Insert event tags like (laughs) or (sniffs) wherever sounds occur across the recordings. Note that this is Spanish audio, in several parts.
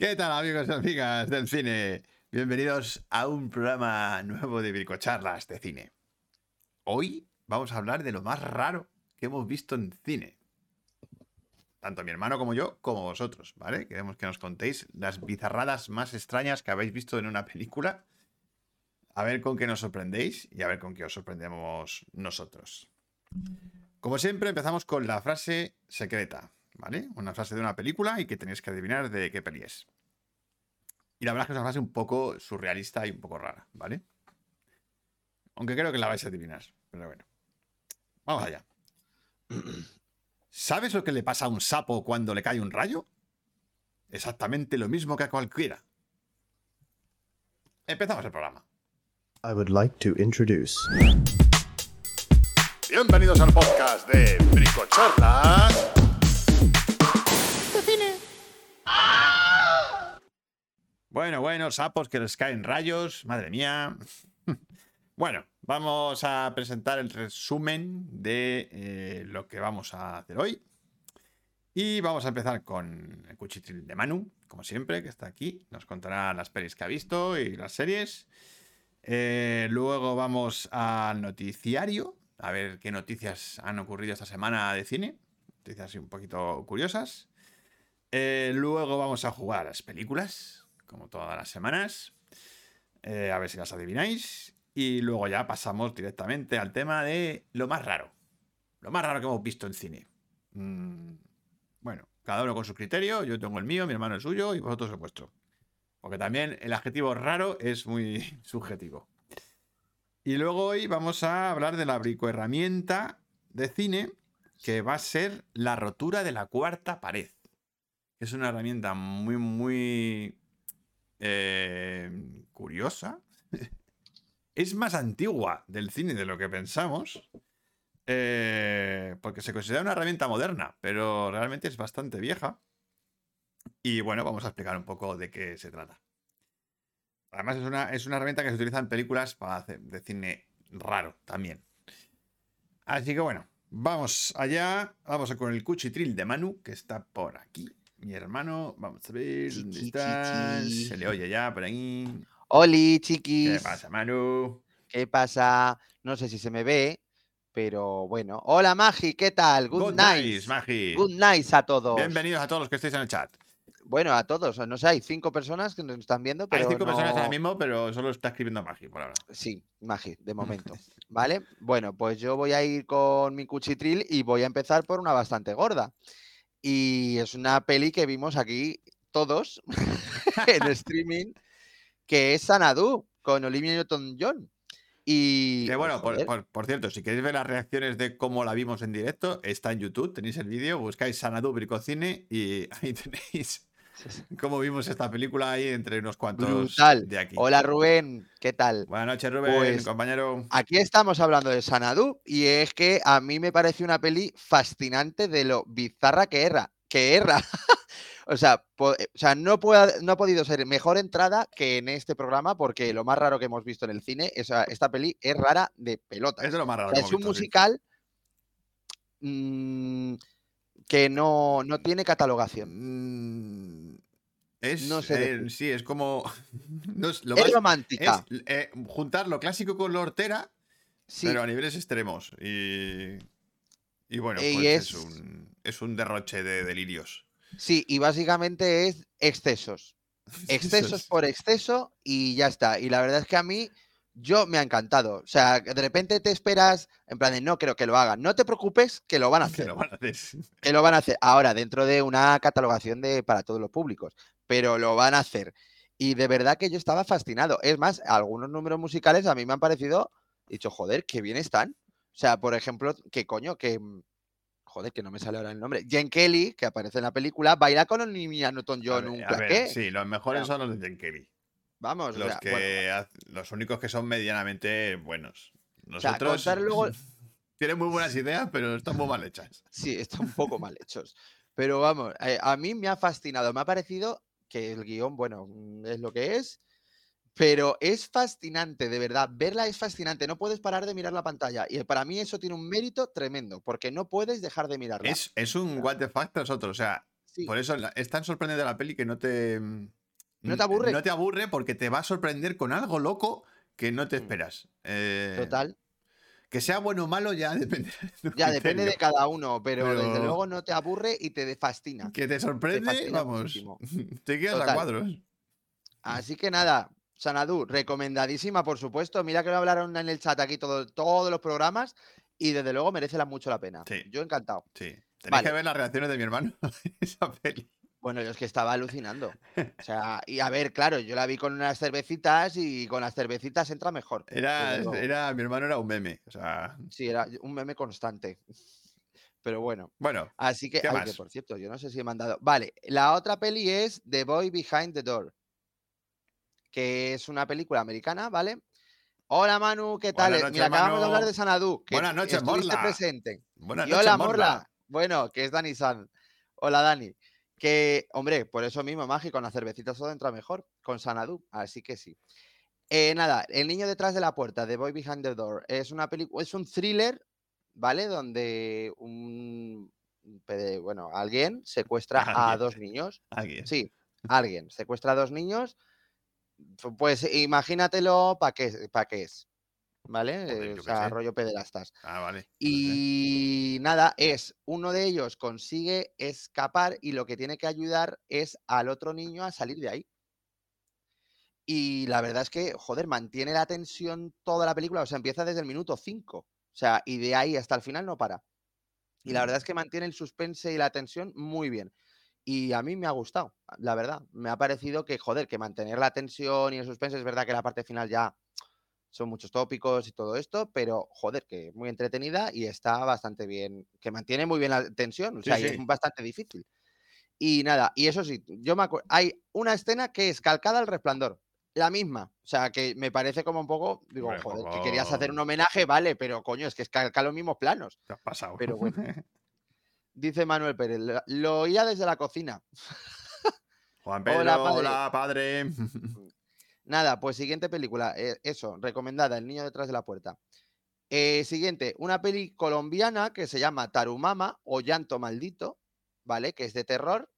¿Qué tal amigos y amigas del cine? Bienvenidos a un programa nuevo de Bricocharlas de cine. Hoy vamos a hablar de lo más raro que hemos visto en cine. Tanto mi hermano como yo, como vosotros, ¿vale? Queremos que nos contéis las bizarradas más extrañas que habéis visto en una película. A ver con qué nos sorprendéis y a ver con qué os sorprendemos nosotros. Como siempre, empezamos con la frase secreta, ¿vale? Una frase de una película y que tenéis que adivinar de qué peli es. Y la verdad es que es una frase un poco surrealista y un poco rara, ¿vale? Aunque creo que la vais a adivinar, pero bueno. Vamos allá. ¿Sabes lo que le pasa a un sapo cuando le cae un rayo? Exactamente lo mismo que a cualquiera. Empezamos el programa. I would like to introduce. Bienvenidos al podcast de Bricocharlas. Bueno, bueno, sapos que les caen rayos, madre mía. (laughs) Bueno, vamos a presentar el resumen de eh, lo que vamos a hacer hoy. Y vamos a empezar con el cuchitril de Manu, como siempre, que está aquí. Nos contará las pelis que ha visto y las series. Eh, luego vamos al noticiario, a ver qué noticias han ocurrido esta semana de cine. Noticias un poquito curiosas. Eh, luego vamos a jugar a las películas, como todas las semanas. Eh, a ver si las adivináis. Y luego ya pasamos directamente al tema de lo más raro. Lo más raro que hemos visto en cine. Mm, bueno, cada uno con su criterio. Yo tengo el mío, mi hermano el suyo y vosotros el vuestro. Porque también el adjetivo raro es muy (laughs) subjetivo. Y luego hoy vamos a hablar de la bricoherramienta de cine que va a ser la rotura de la cuarta pared. Es una herramienta muy, muy eh, curiosa. (laughs) es más antigua del cine de lo que pensamos. eh, porque se considera una herramienta moderna, pero realmente es bastante vieja. Y bueno, vamos a explicar un poco de qué se trata. Además, es una, es una herramienta que se utiliza en películas para hacer de cine raro también. Así que bueno, vamos allá. Vamos con el cuchitril de Manu, que está por aquí. Mi hermano, vamos a ver Chi, dónde estás. Se le oye ya por ahí. Oli, ¿Qué chiquis. pasa, Manu? ¿Qué pasa? No sé si se me ve, pero bueno. Hola, Magi, ¿qué tal? Good, Good night. Magi. Good night a todos. Bienvenidos a todos los que estéis en el chat. Bueno, a todos. No sé, hay cinco personas que nos están viendo, pero Hay cinco personas ahora mismo, pero solo está escribiendo Magi por ahora. Sí, Magi, de momento. (laughs) ¿Vale? Bueno, pues yo voy a ir con mi cuchitril y voy a empezar por una bastante gorda. Y es una peli que vimos aquí todos (laughs) en streaming, que es Sanadu, con Olivia Newton-John. Y Que bueno, por, por cierto, si queréis ver las reacciones de cómo la vimos en directo, está en YouTube, tenéis el vídeo, buscáis Sanadu Bricocine y (laughs) ahí tenéis cómo vimos esta película ahí entre unos cuantos Brutal. de aquí. Hola Rubén, ¿qué tal? Buenas noches, Rubén, Pues- compañero. Aquí estamos hablando de Sanadu y es que a mí me parece una peli fascinante de lo bizarra que erra, que erra. (laughs) o, sea, eh, o sea, no, puede- no ha podido ser mejor entrada que en este programa porque lo más raro que hemos visto en el cine, es, a- esta peli es rara de pelotas. Es de lo más raro. O sea, que es un visto, sí. musical mm, que no, no tiene catalogación. Mm, Es, No sé eh, sí, es como. (laughs) no es, lo es más- romántica. es, eh, juntar lo clásico con lo hortera, sí. pero a niveles extremos. Y, y bueno, Y pues es, es- un, es un derroche de delirios. Sí, y básicamente es excesos. (laughs) Excesos por exceso y ya está. Y la verdad es que a mí, yo me ha encantado. O sea, de repente te esperas, en plan de no creo que lo hagan. No te preocupes, que lo van a (laughs) Que hacer. lo van a hacer. Que lo van a hacer. Ahora, dentro de una catalogación de para todos los públicos. Pero lo van a hacer. Y de verdad que yo estaba fascinado. Es más, algunos números musicales a mí me han parecido, he dicho, joder, qué bien están. O sea, por ejemplo, que coño, que. mm, Joder, que no me sale ahora el nombre. Jen Kelly, que aparece en la película, baila con Olivia A Newton-John ver, un claqué. sí, los mejores son los de Jen Kelly. Vamos, o Los, sea, que bueno, haz- los únicos que son medianamente buenos. o sea, Nosotros luego. (laughs) tienen muy buenas ideas, pero están muy mal hechas. Sí, están un poco mal hechos. Pero vamos, eh, a mí me ha fascinado. Me ha parecido que el guion, bueno, mm, es lo que es. Pero es fascinante, de verdad. Verla es fascinante. No puedes parar de mirar la pantalla. Y para mí eso tiene un mérito tremendo, porque no puedes dejar de mirarla. Es, es un what the fuck tras otro. O sea, Sí. Por eso es tan sorprendente la peli que no te. No te aburre. No te aburre porque te va a sorprender con algo loco que no te Mm. esperas. Eh, Total. Que sea bueno o malo ya (laughs) depende. de Ya depende de cada uno, pero, desde luego no te aburre y te fascina. Que te sorprende, fascina vamos. muchísimo. (laughs) Te quedas a Total. cuadros. Así que nada, Sanadú, recomendadísima, por supuesto. Mira que lo hablaron en el chat aquí todo, todos los programas y desde luego merece la- mucho la pena. Sí. Yo encantado. Sí. Tenéis Vale. que ver las reacciones de mi hermano (laughs) a esa peli. Bueno, yo es que estaba alucinando. (laughs) O sea, y a ver, claro, yo la vi con unas cervecitas y con las cervecitas entra mejor. Era, era, mi hermano era un meme. O sea, Sí, era un meme constante. (laughs) Pero bueno, bueno, así que, ¿Qué ay, más? que por cierto, yo no sé si he mandado. Vale, la otra peli es The Boy Behind the Door, que es una película americana, ¿vale? Hola Manu, ¿qué tal? Eh, noches, Mira, acabamos de hablar de Sanadú. que Buenas noches, Morla. presente. buenas Y noches, hola, Morla. Morla. Bueno, que es Dani San. Hola, Dani. Que, hombre, por eso mismo, Magi, con la cervecita todo entra mejor, con Sanadú, así que sí. Eh, nada, El niño detrás de la puerta, The Boy Behind the Door, es una película, es un thriller, ¿vale? Donde un, bueno, alguien secuestra a dos niños. Alguien. Sí, alguien secuestra a dos niños. Pues imagínatelo para qué, pa' qué es, ¿vale? Joder, Eh, o sea, rollo pederastas. Ah, vale. Y nada, es uno de ellos consigue escapar y lo que tiene que ayudar es al otro niño a salir de ahí. Y la verdad es que, joder, mantiene la tensión toda la película, o sea, empieza desde el minuto 5, o sea, y de ahí hasta el final no para. Y la verdad es que mantiene el suspense y la tensión muy bien. Y a mí me ha gustado, la verdad. Me ha parecido que, joder, que mantener la tensión y el suspense, es verdad que la parte final ya son muchos tópicos y todo esto, pero joder, que muy entretenida y está bastante bien, que mantiene muy bien la tensión, o sea, sí. es bastante difícil. Y nada, y eso sí, yo me acuerdo, hay una escena que es calcada al resplandor, la misma, o sea, que me parece como un poco, digo, joder, que querías hacer un homenaje, vale, pero coño, es que es calcar los mismos planos. Te has pasado. Pero bueno. (laughs) Dice Manuel Pérez, "Lo- lo oía desde la cocina. Juan (laughs) Pedro, Hola, hola, padre. (laughs) Nada, pues siguiente película, eh, eso, recomendada, El niño detrás de la puerta. Eh, siguiente, una peli colombiana que se llama Tarumama o Llanto Maldito, ¿vale? Que es de terror.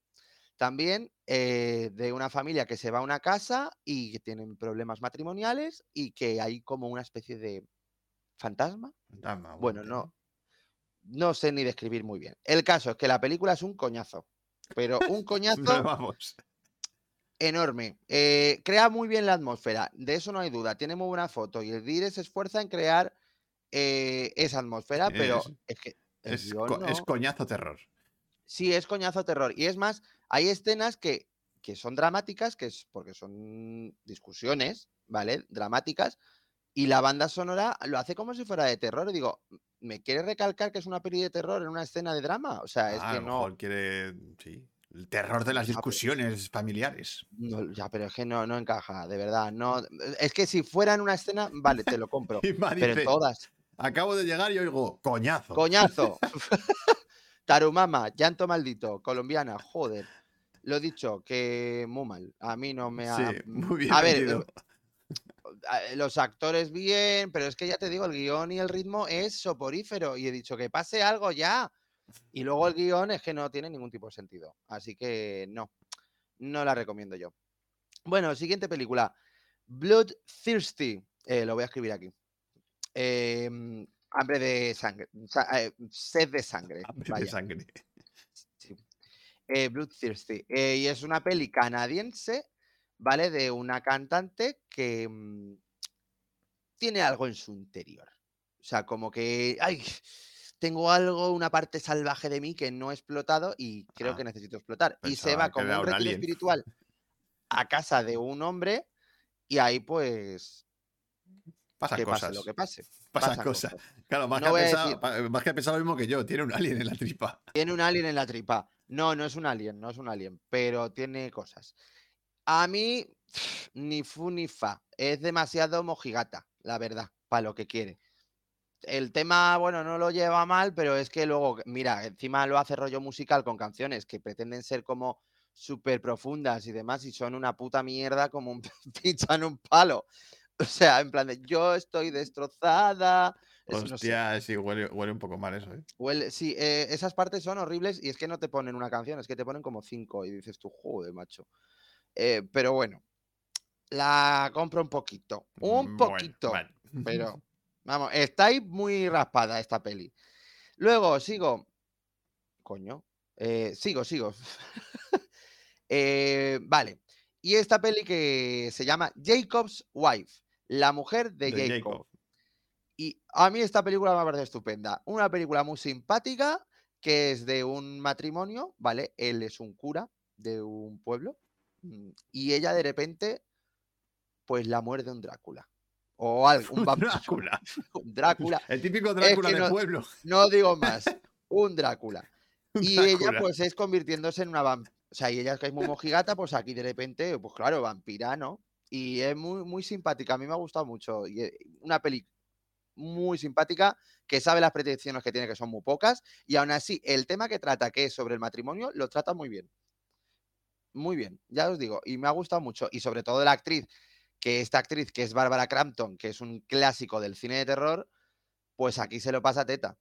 También eh, de una familia que se va a una casa y que tienen problemas matrimoniales y que hay como una especie de fantasma. Fantasma, Bueno, no, no sé ni describir muy bien. El caso es que la película es un coñazo, pero un (laughs) coñazo Pero vamos. Enorme. Eh, crea muy bien la atmósfera, de eso no hay duda. Tiene muy buena foto y el Dire se esfuerza en crear eh, esa atmósfera, pero Es- que Es, coñazo terror. sí es coñazo terror. Y es más, hay escenas que, que son dramáticas, que es porque son discusiones, ¿vale? Dramáticas. Y la banda sonora lo hace como si fuera de terror. Y digo, ¿me quiere recalcar que es una peli de terror en una escena de drama? O sea, es Ah, que lo no. mejor quiere. Sí. El terror de las Ah, pues- discusiones familiares. No, ya, pero es que no, no encaja, de verdad. No, es que si fuera en una escena, vale, te lo compro. (laughs) Pero en todas, acabo de llegar y oigo, coñazo. coñazo. (laughs) (laughs) Tarumama, llanto maldito, colombiana, joder. Lo dicho, que muy mal. A mí no me ha. Sí, muy bien A ver, metido. eh, los actores bien, pero es que ya te digo, el guion y el ritmo es soporífero. Y he dicho que pase algo ya. Y luego el guion es que no tiene ningún tipo de sentido. Así que no, no la recomiendo yo. Bueno, siguiente película. Bloodthirsty. Eh, lo voy a escribir aquí. Em, hambre de sangre. sa- eh, sed de sangre. (laughs) Hambre de sangre. Sí. Eh, Bloodthirsty. Y es una peli canadiense, ¿vale? De una cantante que mm, tiene algo en su interior. O sea, como que, ay, tengo algo, una parte salvaje de mí que no he explotado y creo Ah, que necesito explotar. Y se va como era un retiro espiritual a casa de un hombre y ahí pues Pasan que cosas. pase lo que pase. Pasan pasan cosas. Claro, más, No que pensado, decir- más que ha pensado lo mismo que yo. Tiene un alien en la tripa. Tiene un alien en la tripa. No, no es un alien, no es un alien, pero tiene cosas. A mí, (sniffs) ni fu ni fa. Es demasiado mojigata, la verdad, para lo que quiere. El tema, bueno, no lo lleva mal, pero es que luego, mira, encima lo hace rollo musical con canciones que pretenden ser como súper profundas y demás, y son una puta mierda como un (laughs) pincha en un palo. O sea, en plan de yo estoy destrozada, Eso no sé. Hostia, sí, huele, huele un poco mal eso, ¿eh? Huele- sí, eh, esas partes son horribles y es que no te ponen una canción, es que te ponen como cinco y dices tú, joder, macho. Eh, pero bueno, la compro un poquito, un bueno, poquito, (laughs) pero vamos, está ahí muy raspada esta peli. Luego sigo, coño, eh, sigo, sigo. (laughs) Eh, vale, y esta peli que se llama Jacob's Wife, la mujer de, De Jacob. Jacob. Y a mí esta película me parece estupenda. Una película muy simpática que es de un matrimonio, ¿vale? Él es un cura de un pueblo mm, y ella de repente, pues la muerde un Drácula. O algo, un vampiro. Drácula. (laughs) Un Drácula. El típico Drácula que de no- pueblo. No digo más. Un Drácula. (laughs) Un Y ella pues es convirtiéndose en una vampira. O sea, y ella que es muy mojigata, pues aquí de repente, pues claro, vampira, ¿no? Y es muy, muy simpática. A mí me ha gustado mucho. Y eh, una peli muy simpática que sabe las pretensiones que tiene, que son muy pocas. Y aún así, el tema que trata, que es sobre el matrimonio, lo trata muy bien. Muy bien, ya os digo. Y me ha gustado mucho. Y sobre todo la actriz, que esta actriz, que es Bárbara Crampton, que es un clásico del cine de terror, pues aquí se lo pasa teta.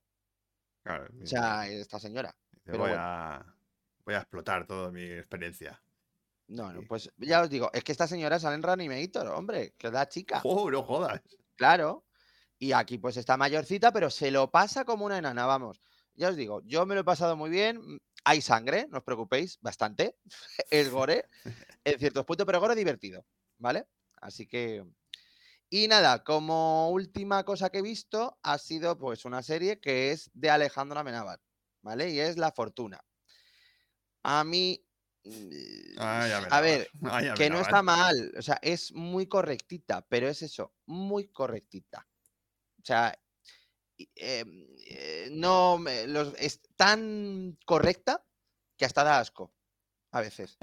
Claro, O sea, esta señora. pero voy, bueno. a, voy a explotar toda mi experiencia. No, no, pues ya os digo, es que esta señora sale en Reanimator, hombre, que es la chica. ¡Oh, no jodas! Claro. Y aquí pues está mayorcita, pero se lo pasa como una enana, vamos. Ya os digo, yo me lo he pasado muy bien. mm, Hay sangre, no os preocupéis, bastante. (laughs) Es gore en ciertos puntos, pero gore divertido, ¿vale? Así que... Y nada, como última cosa que he visto ha sido pues una serie que es de Alejandro Amenábar, ¿vale? Y es La Fortuna. A mí... mm, a ver, (laughs) que no está mal, o sea, es muy correctita, pero es eso, muy correctita. O sea, em, eh, no, los, es tan correcta que hasta da asco, a veces.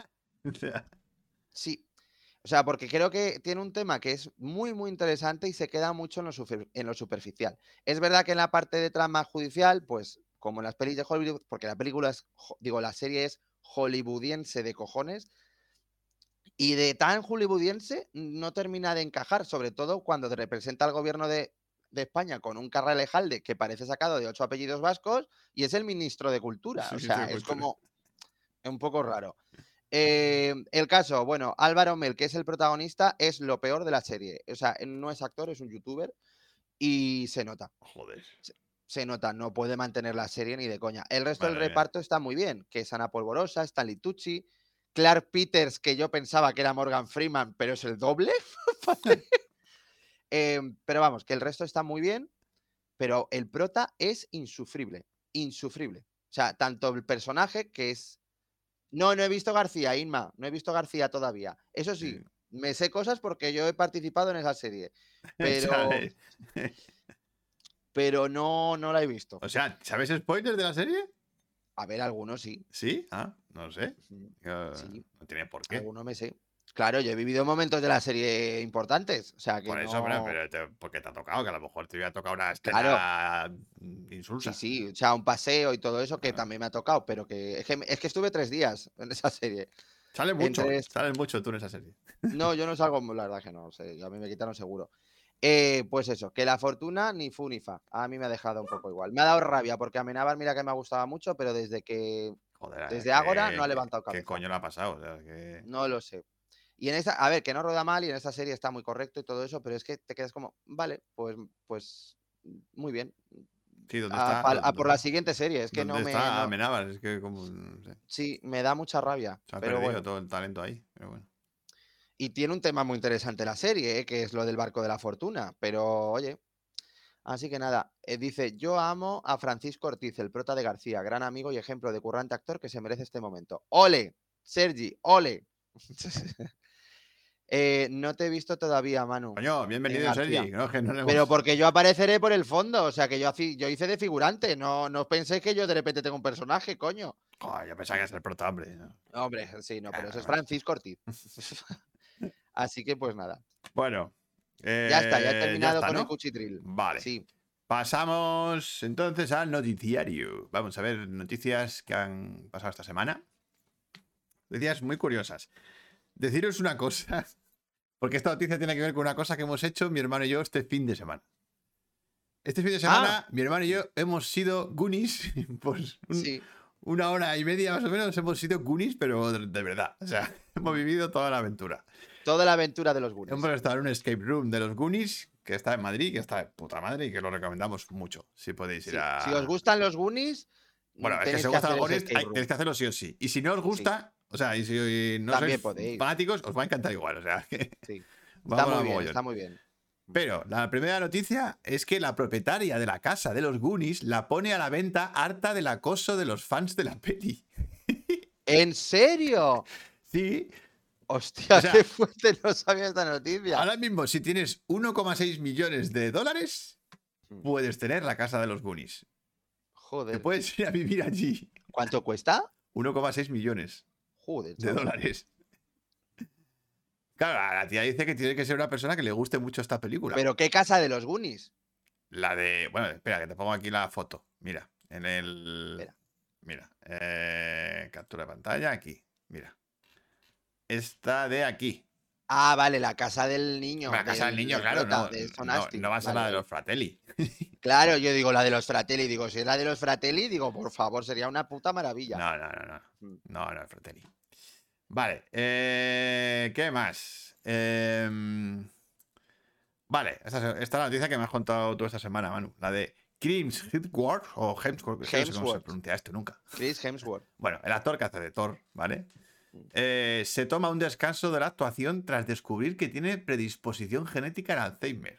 (laughs) Sí. O sea, porque creo que tiene un tema que es muy, muy interesante y se queda mucho en lo, en lo superficial. Es verdad que en la parte de trama judicial, pues, como en las pelis de Hollywood, porque la película es, digo, la serie es hollywoodiense de cojones, y de tan hollywoodiense no termina de encajar, sobre todo cuando te representa al gobierno de, de España con un Carralejalde que parece sacado de ocho apellidos vascos y es el ministro de Cultura. Sí, o sea, es Cultura. como un poco raro. Eh, el caso, bueno, Álvaro Mel, que es el protagonista, es lo peor de la serie. O sea, no es actor, es un youtuber y se nota, joder. se nota, no puede mantener la serie ni de coña. El resto del mía. reparto está muy bien, que es Ana Polvorosa, Stanley Tucci, Clark Peters, que yo pensaba que era Morgan Freeman, pero es el doble. (laughs) Em, (laughs) pero vamos, que el resto está muy bien, pero el prota es insufrible, insufrible. O sea, tanto el personaje que es... No, no he visto García, Inma, no he visto García todavía. Eso sí, Sí. me sé cosas porque yo he participado en esa serie, (laughs) pero, (laughs) pero no, no la he visto. O sea, ¿sabes spoilers de la serie? A ver, algunos sí. ¿Sí? Ah, no lo sé. No tiene por qué. Algunos me sé. Claro, yo he vivido momentos de la serie importantes. O sea que Por eso, no- pero, pero te- porque te ha tocado, que a lo mejor te hubiera tocado una Claro. escena mm, insulsa. Sí, sí, o sea, un paseo y todo eso que también me ha tocado, pero que es, que es que estuve tres días en esa serie. Sale mucho, Entre- sales mucho tú en esa serie. No, yo no salgo, la verdad que no, o sea, a mí me quitaron seguro. Eh, pues eso, que la fortuna ni fu ni fa. A mí me ha dejado un poco igual. Me ha dado rabia porque Amenábar, mira que me gustaba mucho, pero desde que Joder, Desde ahora no ha levantado ¿Qué cabeza. coño le ha pasado? O sea, que- no lo sé. Y en esa, a ver, que no rueda mal y en esa serie está muy correcto y todo eso, pero es que te quedas como, vale, pues, pues, muy bien. Sí, ¿dónde está? pal- a ¿Dónde- por la siguiente serie, es que no me. está no- Amenábar? Es que como... no sé, sí, me da mucha rabia. se ha Pero perdido bueno. todo el talento ahí. Pero bueno. Y tiene un tema muy interesante la serie, ¿eh? que es lo del barco de la fortuna. Pero, oye. Así que nada, eh, dice, yo amo a Francisco Ortiz, el prota de García, gran amigo y ejemplo de currante actor que se merece este momento. ¡Ole! Sergi, ole. (laughs) Eh, no te he visto todavía, Manu. Coño, bienvenido. Sergi. ¿no? Que no le Pero porque yo apareceré por el fondo, o sea que yo, hice de figurante, no, no penséis que yo de repente tengo un personaje, coño. Joder, yo pensaba que era el prota, hombre. ¿no? Hombre, sí, no, pero eso es Ah. Francisco Ortiz. (laughs) (laughs) Así que pues nada. Bueno. Ya está, ya he eh, terminado está, con el ¿no? cuchitril. Vale. Sí. Pasamos entonces al noticiario. Vamos a ver noticias que han pasado esta semana. Noticias muy curiosas. Deciros una cosa, (laughs) porque esta noticia tiene que ver con una cosa que hemos hecho mi hermano y yo este fin de semana. Este fin de semana, mi hermano y yo hemos sido Goonies. (laughs) Pues un- Sí. una hora y media más o menos hemos sido Goonies, pero de, verdad. O sea, (laughs) hemos vivido toda la aventura. Toda la aventura de los Goonies. Hemos estado en un escape room de los Goonies, que está en Madrid, que está de puta madre y que lo recomendamos mucho. Si podéis ir Sí, a. Si os gustan los Goonies, Bueno, es que si os gustan los Goonies, tenéis que hacerlo sí o sí. Y si no os gusta, o sea, y si no También sois podéis. fanáticos, os va a encantar igual. O sea, que Sí. (laughs) Está muy bien, está muy bien. Pero la primera noticia es que la propietaria de la casa de los Goonies la pone a la venta harta del acoso de los fans de la peli. (laughs) ¿En serio? Sí, Hostia, O sea, qué fuerte, no sabía esta noticia. ahora mismo si tienes 1,6 millones de dólares, Hmm. puedes tener la casa de los Goonies. Te Joder. puedes ir a vivir allí. ¿Cuánto cuesta? 1,6 millones Joder, de chaval. dólares. Claro, la tía dice que tiene que ser una persona que le guste mucho esta película. ¿Pero qué casa de los Goonies? La de. Bueno, espera, que te pongo aquí la foto. Mira, en el. Espera. Mira, eh, captura de pantalla aquí. Mira. Esta de aquí. Ah, vale, la casa del niño. la casa del niño, claro, no, no, no va a la de los Fratelli. (laughs) Claro, yo digo la de los Fratelli. Digo, si es la de los Fratelli, digo, por favor, sería una puta maravilla. No, no, no, no. Mm. No, no Fratelli. Vale, eh, ¿qué más? Em, vale, esta, es- esta es la noticia que me has contado tú esta semana, Manu. La de Crims Hemsworth o Hemsworth, que no sé cómo se Hemsworth. pronuncia esto nunca. Chris Hemsworth. (laughs) Bueno, el actor que hace de Thor, ¿vale? Mm. Eh, se toma un descanso de la actuación tras descubrir que tiene predisposición genética al Alzheimer.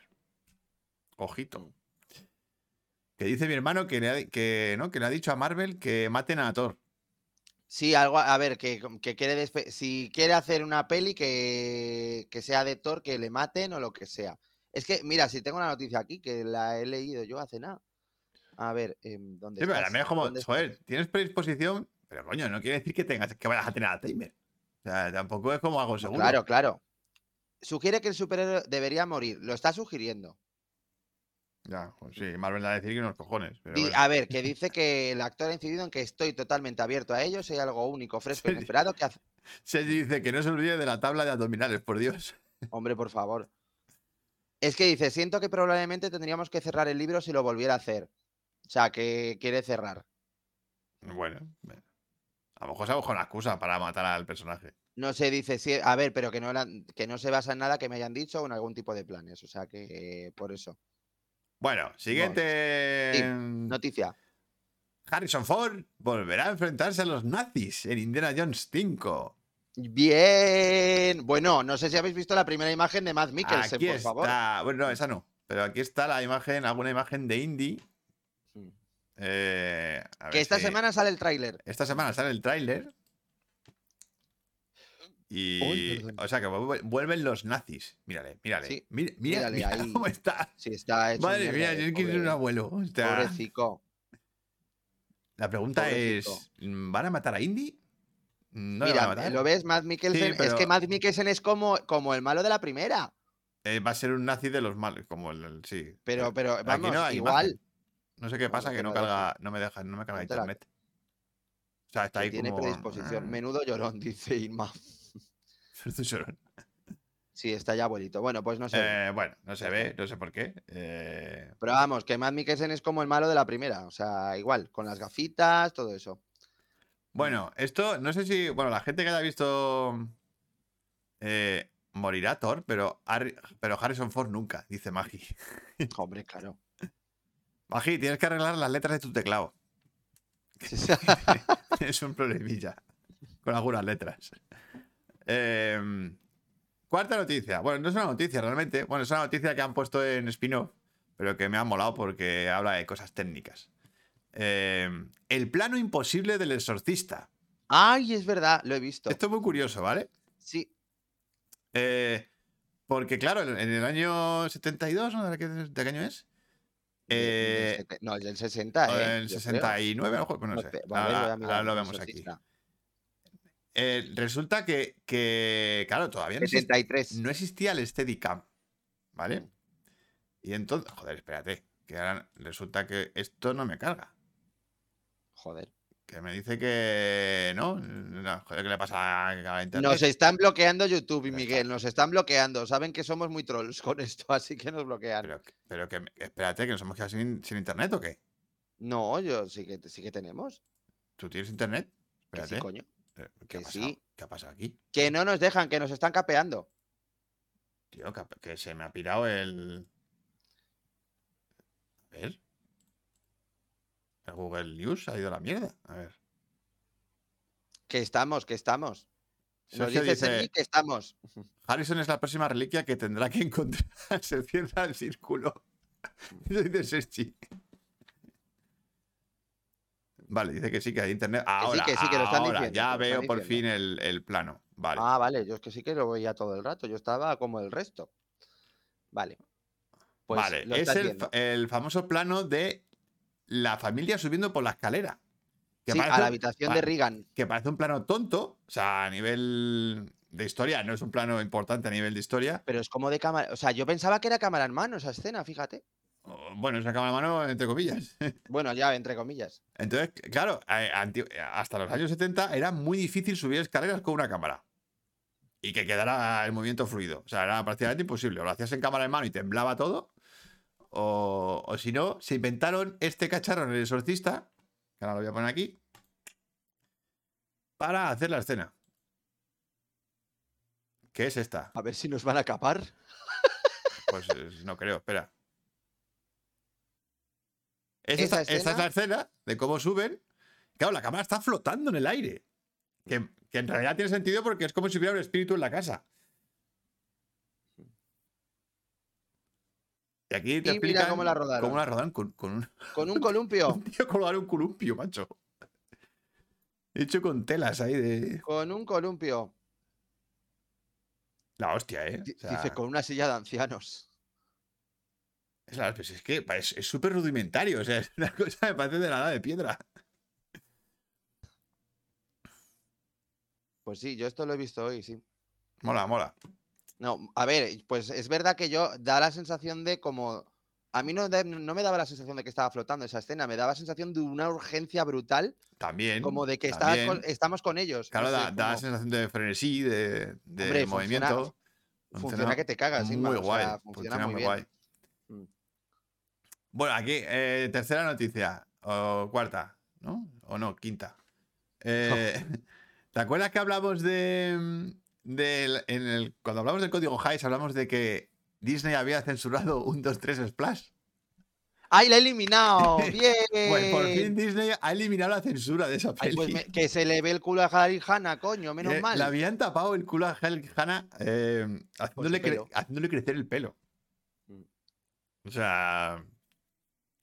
Ojito. Mm. Que dice mi hermano que le, ha, que, ¿no? que le ha dicho a Marvel que maten a Thor. Sí, algo, a ver, que, que quiere si quiere hacer una peli que, que sea de Thor, que le maten o lo que sea. Es que, mira, si tengo una noticia aquí que la he leído yo hace nada. A ver, em, ¿dónde Sí, estás? como, joder, tienes predisposición, pero coño, no quiere decir que tengas que vayas a tener Alzheimer. O sea, tampoco es como algo seguro. Claro, claro. Sugiere que el superhéroe debería morir. Lo está sugiriendo. Ya, pues sí, Marvel va a decir que unos cojones. Pero bueno. A ver, que dice que el actor ha incidido en que estoy totalmente abierto a ello. Si hay algo único, fresco, Sí. inesperado, que hace. (laughs) Se dice que no se olvide de la tabla de abdominales, por Dios. (laughs) Hombre, por favor. Es que dice, siento que probablemente tendríamos que cerrar el libro si lo volviera a hacer. O sea, que quiere cerrar. Bueno, bueno. a lo mejor se busca una excusa para matar al personaje. No se dice, si, a ver, pero que no, que no se basa en nada que me hayan dicho o en algún tipo de planes. O sea, que eh, por eso. Bueno, siguiente. Sí, Noticia. Harrison Ford volverá a enfrentarse a los nazis en Indiana Jones 5. Bien. Bueno, no sé si habéis visto la primera imagen de Matt Mikkelsen, Aquí por está. favor. Bueno, no, esa no. Pero aquí está la imagen, alguna imagen de Indy. Mm. Eh, Que esta si- semana sale el tráiler. Esta semana sale el tráiler. Y. O sea que vuelve- vuelven los nazis. Mírale, mírale. Sí, Mira, mira, mírale mira ahí. cómo está. Sí, está hecho Madre mía, quiero ser un abuelo. O sea, Pobrecico. la pregunta es: ¿van a matar a Indy? No le van a Mira, matar. ¿lo ves? Matt Mikkelsen. Es pero- que Matt Mikkelsen es como, como el malo de la primera. Eh, va a ser un nazi de los malos, como el, el- sí. Pero, pero Aquí vamos, no hay igual. imagen. No sé qué pasa, no que no carga, no me deja, no me carga internet. O sea, está ahí tiene como. predisposición. ah, Menudo llorón, (laughs) dice Irma. (laughs) Sí, está ya abuelito. Bueno, pues no sé. Eh, bueno, no se ve, no sé por qué. Eh, Pero vamos, que Matt Mikkelsen es como el malo de la primera. O sea, igual, con las gafitas, todo eso. Bueno, esto, no sé si. Bueno, la gente que haya visto. eh, morirá Thor, pero, Harry- pero Harrison Ford nunca, dice Magi. (laughs) Hombre, claro. Magi, tienes que arreglar las letras de tu teclado. (laughs) es un problemilla. Con algunas letras. Em, cuarta noticia. Bueno, no es una noticia realmente. Bueno, es una noticia que han puesto en spin-off, pero que me ha molado porque habla de cosas técnicas. Em, el plano imposible del exorcista. Ay, es verdad, lo he visto. Esto es muy curioso, ¿vale? Sí, Eh, porque, claro, en el año 72, ¿no? ¿De qué, de qué año es? Eh, no, es del 60, o ¿eh? el yo creo. 69, a lo mejor, no sé. Ahora, lo el vemos aquí. Eh, resulta que, que, claro, todavía no, exist- 73. no existía el Steadicam, ¿vale? Mm. Y entonces, joder, espérate, que ahora resulta que esto no me carga. Joder. que me dice que no. no, joder, ¿qué le pasa a la internet? Nos están bloqueando YouTube y Miguel, nos están bloqueando. Saben que somos muy trolls con esto, (laughs) así que nos bloquean. Pero, pero que, espérate, que nos hemos quedado sin, sin internet o qué? No, yo sí que, sí que tenemos. ¿Tú tienes internet? Espérate. sí, coño. Eh, ¿Qué ha pasado? sí. ¿Qué ha pasado aquí? Que no nos dejan, que nos están capeando. Tío, que, se me ha pirado el. A ver. El Google News ha ido a la mierda. A ver. Que estamos, que estamos. Nos dice dice, que estamos. Harrison es la próxima reliquia que tendrá que (laughs) encontrar. Se cierra el círculo. (laughs) Eso dice Sergi. Vale, dice que sí, que hay internet. Ahora, que sí, que lo están ahora, diciendo, ya veo por fin el, el plano. Vale. Ah, vale, yo es que sí que lo veía todo el rato. Yo estaba como el resto. Vale. Pues vale, lo es el, el famoso plano de la familia subiendo por la escalera. Que Sí, a parece- la habitación de Reagan. que parece un plano tonto, o sea, a nivel de historia, no es un plano importante a nivel de historia. Pero es como de cámara. O sea, yo pensaba que era cámara en mano esa escena, fíjate. Bueno, es una cámara de mano, entre comillas. (laughs) Bueno, ya, entre comillas. Entonces, claro, hasta los años 70 era muy difícil subir escaleras con una cámara. Y que quedara el movimiento fluido. O sea, era prácticamente imposible. O lo hacías en cámara en mano y temblaba todo. O, o si no, se inventaron este cacharro en el exorcista, que ahora lo voy a poner aquí, para hacer la escena. ¿Qué es esta? A ver si nos van a capar. Pues eh, no creo, espera. Es ¿Esa esta, esta es la escena de cómo suben. Claro, la cámara está flotando en el aire. Que, que en realidad tiene sentido porque es como si hubiera un espíritu en la casa. Y aquí te Y mira cómo la rodaron. cómo la rodaron con, con un, (laughs) Con un columpio. un tío un columpio, macho. Hecho con telas ahí de. con un columpio. La hostia, ¿eh? Di- O sea, Dice, con una silla de ancianos. Es, la- pues es que es súper rudimentario. O sea, es una cosa que parece de nada de piedra. Pues sí, yo esto lo he visto hoy, sí. Mola, mola. No, a ver, pues es verdad que yo da la sensación de como. A mí no, no me daba la sensación de que estaba flotando esa escena, me daba la sensación de una urgencia brutal, También. como de que también. con- estamos con ellos. Claro, no sé, da, la sensación de frenesí, de, de Hombre, movimiento. funciona que te cagas, muy o guay. sea, funciona muy guay. Bueno, aquí, eh, tercera noticia. O cuarta, ¿no? O no, quinta. Eh, (laughs) ¿Te acuerdas que hablamos de. mm, del- en el, cuando hablamos del código Heist, hablamos de que Disney había censurado (laughs) un 2-3 Splash? ¡Ay, la he eliminado! ¡Bien! (laughs) Pues por fin Disney ha eliminado la censura de esa Ay, peli. pues me- que se le ve el culo a Harry Hanna, coño, menos Eh, mal. Le habían tapado el culo a Hel Hanna eh, haciéndole, cre- haciéndole crecer el pelo. Mm. O sea.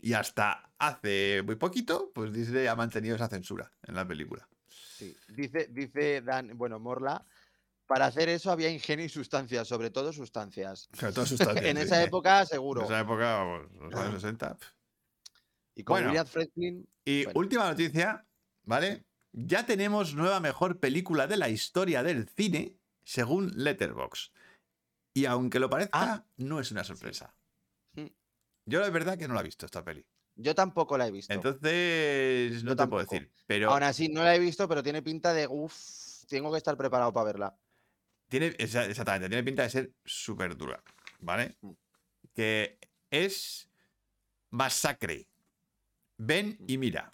Y hasta hace muy poquito, pues Disney ha mantenido esa censura en la película. Sí. Dice, dice Dan, bueno, Morla, para hacer eso había ingenio y sustancias, sobre todo sustancias. (laughs) Sobre todo sustancias, en sí, esa época, En seguro. esa época, vamos, los años 60. pf. Y con Bueno. William Franklin, Y Bueno. última noticia, ¿vale? Ya tenemos nueva mejor película de la historia del cine, según Letterboxd. Y aunque lo parezca, Ah. no es una sorpresa. Yo la verdad que no la he visto esta peli. yo tampoco la he visto. Entonces, no Yo te puedo tampoco. decir. Pero Aún así, no la he visto, pero tiene pinta de, uff, tengo que estar preparado para verla. tiene, exa- exactamente, tiene pinta de ser súper dura, ¿vale? Mm. Que es Masacre. Ven Mm. y mira.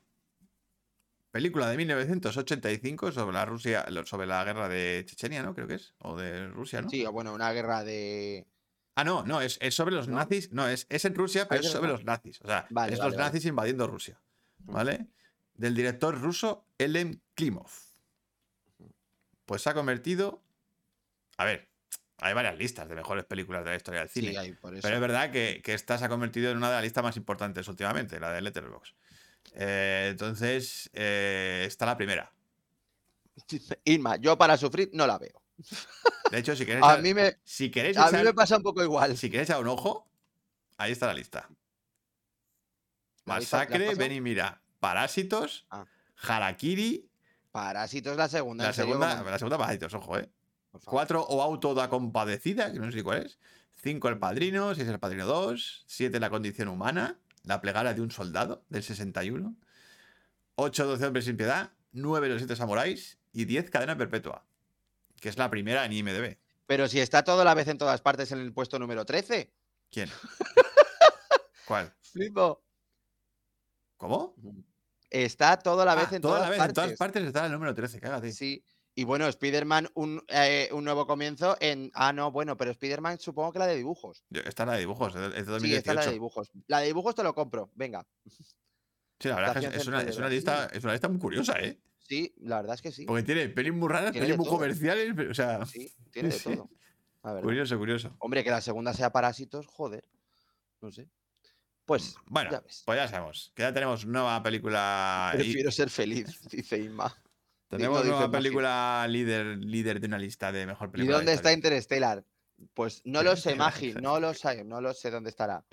Película de 1985 sobre la Rusia, sobre la guerra de Chechenia, ¿no? Creo que es. O de Rusia, ¿no? Sí, bueno, una guerra de... Ah, no, no, es, es sobre los ¿No? nazis. No, es, es en Rusia, pero es sobre los nazis. O sea, Vale, es vale, los vale. nazis invadiendo Rusia. Mm. ¿Vale? Del director ruso Elem Klimov. Pues se ha convertido. A ver, hay varias listas de mejores películas de la historia del cine. Sí, hay por eso. Pero es verdad que, que esta se ha convertido en una de las listas más importantes últimamente, la de Letterboxd. Eh, entonces, eh, está la primera. (laughs) Inma, yo para sufrir no la veo. De hecho, si queréis, A mí me, si queréis a mí me pasa un poco igual. si queréis echar un ojo, ahí está la lista. ¿La lista- la has Masacre, ven y mira. Parásitos, Ah. Harakiri, Parásitos la segunda. la segunda, como- la segunda Parásitos, ojo, eh. Cuatro, o Auto da Compadecida, que no sé cuál es. Cinco, El Padrino. Seis, El Padrino 2. Siete, La Condición Humana. La Plegaria de un Soldado, del 61. 8 12 hombres sin piedad, 9 los 7 samuráis y 10 cadena perpetua, que es la primera en IMDb. Pero si está todo a la vez en todas partes en el puesto número 13. ¿Quién? (laughs) ¿Cuál? Flipo. ¿Cómo? Está todo a la vez Ah, en toda todas la vez, partes. en todas partes está el número 13, cágate. Sí. Y bueno, Spider-Man, un, eh, un nuevo comienzo en. Ah, no, bueno, pero Spider-Man supongo que la de dibujos. Yo- Esta es la de dibujos, es de es de Sí, esta es la 2018. de dibujos. La de dibujos te lo compro, venga. Sí, la verdad es que es una, es lista, es una lista muy curiosa, ¿eh? Sí, la verdad es que sí. Porque tiene pelis muy raras, pelis muy todo. comerciales, o sea, Sí, tiene de (laughs) todo. Curioso, curioso. Hombre, que la segunda sea Parásitos, joder. No sé. Pues, Bueno, ya ves. pues ya sabemos, que ya tenemos nueva película. y- Prefiero ser feliz, (laughs) dice Inma. tenemos dice nueva película líder, líder de una lista de mejor ¿Y película. de dónde está. Interstellar? Pues no lo sé, (laughs) Magi, no lo sé, no lo sé dónde estará.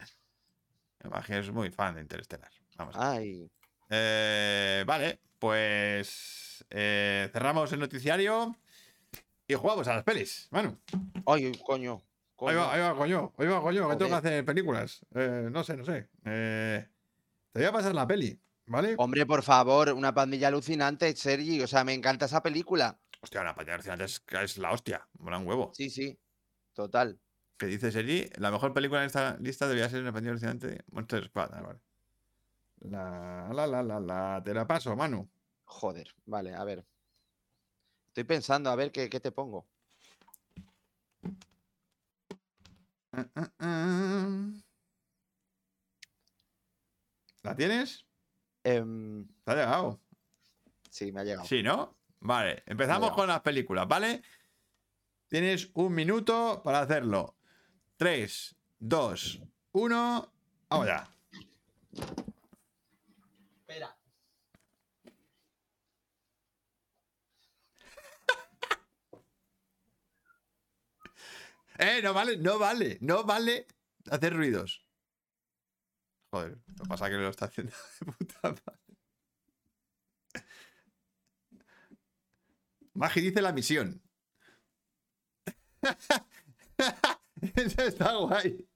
Magi es muy fan de Interstellar. Vamos. Ay, Eh, vale, pues eh, cerramos el noticiario y jugamos a las pelis. Manu, ay, coño. ahí coño. va, ahí va, coño, ahí va, coño, que tengo que hacer películas. Eh, no sé, no sé. Eh, te voy a pasar la peli, ¿vale? Hombre, por favor, una pandilla alucinante, Sergi. O sea, me encanta esa película. Hostia, la pantalla alucinante es, es la hostia, mola un huevo. Sí, sí. Total. Que dice Sergi, la mejor película en esta lista debería ser una pantalla alucinante Monster Squad. Ah, vale. La, la, la, la, la, te la paso, Manu. Joder, vale, a ver. Estoy pensando, a ver qué, qué te pongo. Ah, ah, ah. ¿La tienes? Em, ¿Te ha llegado? sí, me ha llegado. Sí, ¿no? Vale, empezamos con las películas, ¿vale? Tienes un minuto para hacerlo. 3, 2, 1, vamos Eh, no vale, no vale, no vale hacer ruidos. Joder, lo que pasa es que lo está haciendo (laughs) de puta madre. Magi dice la misión. (laughs) Eso está guay.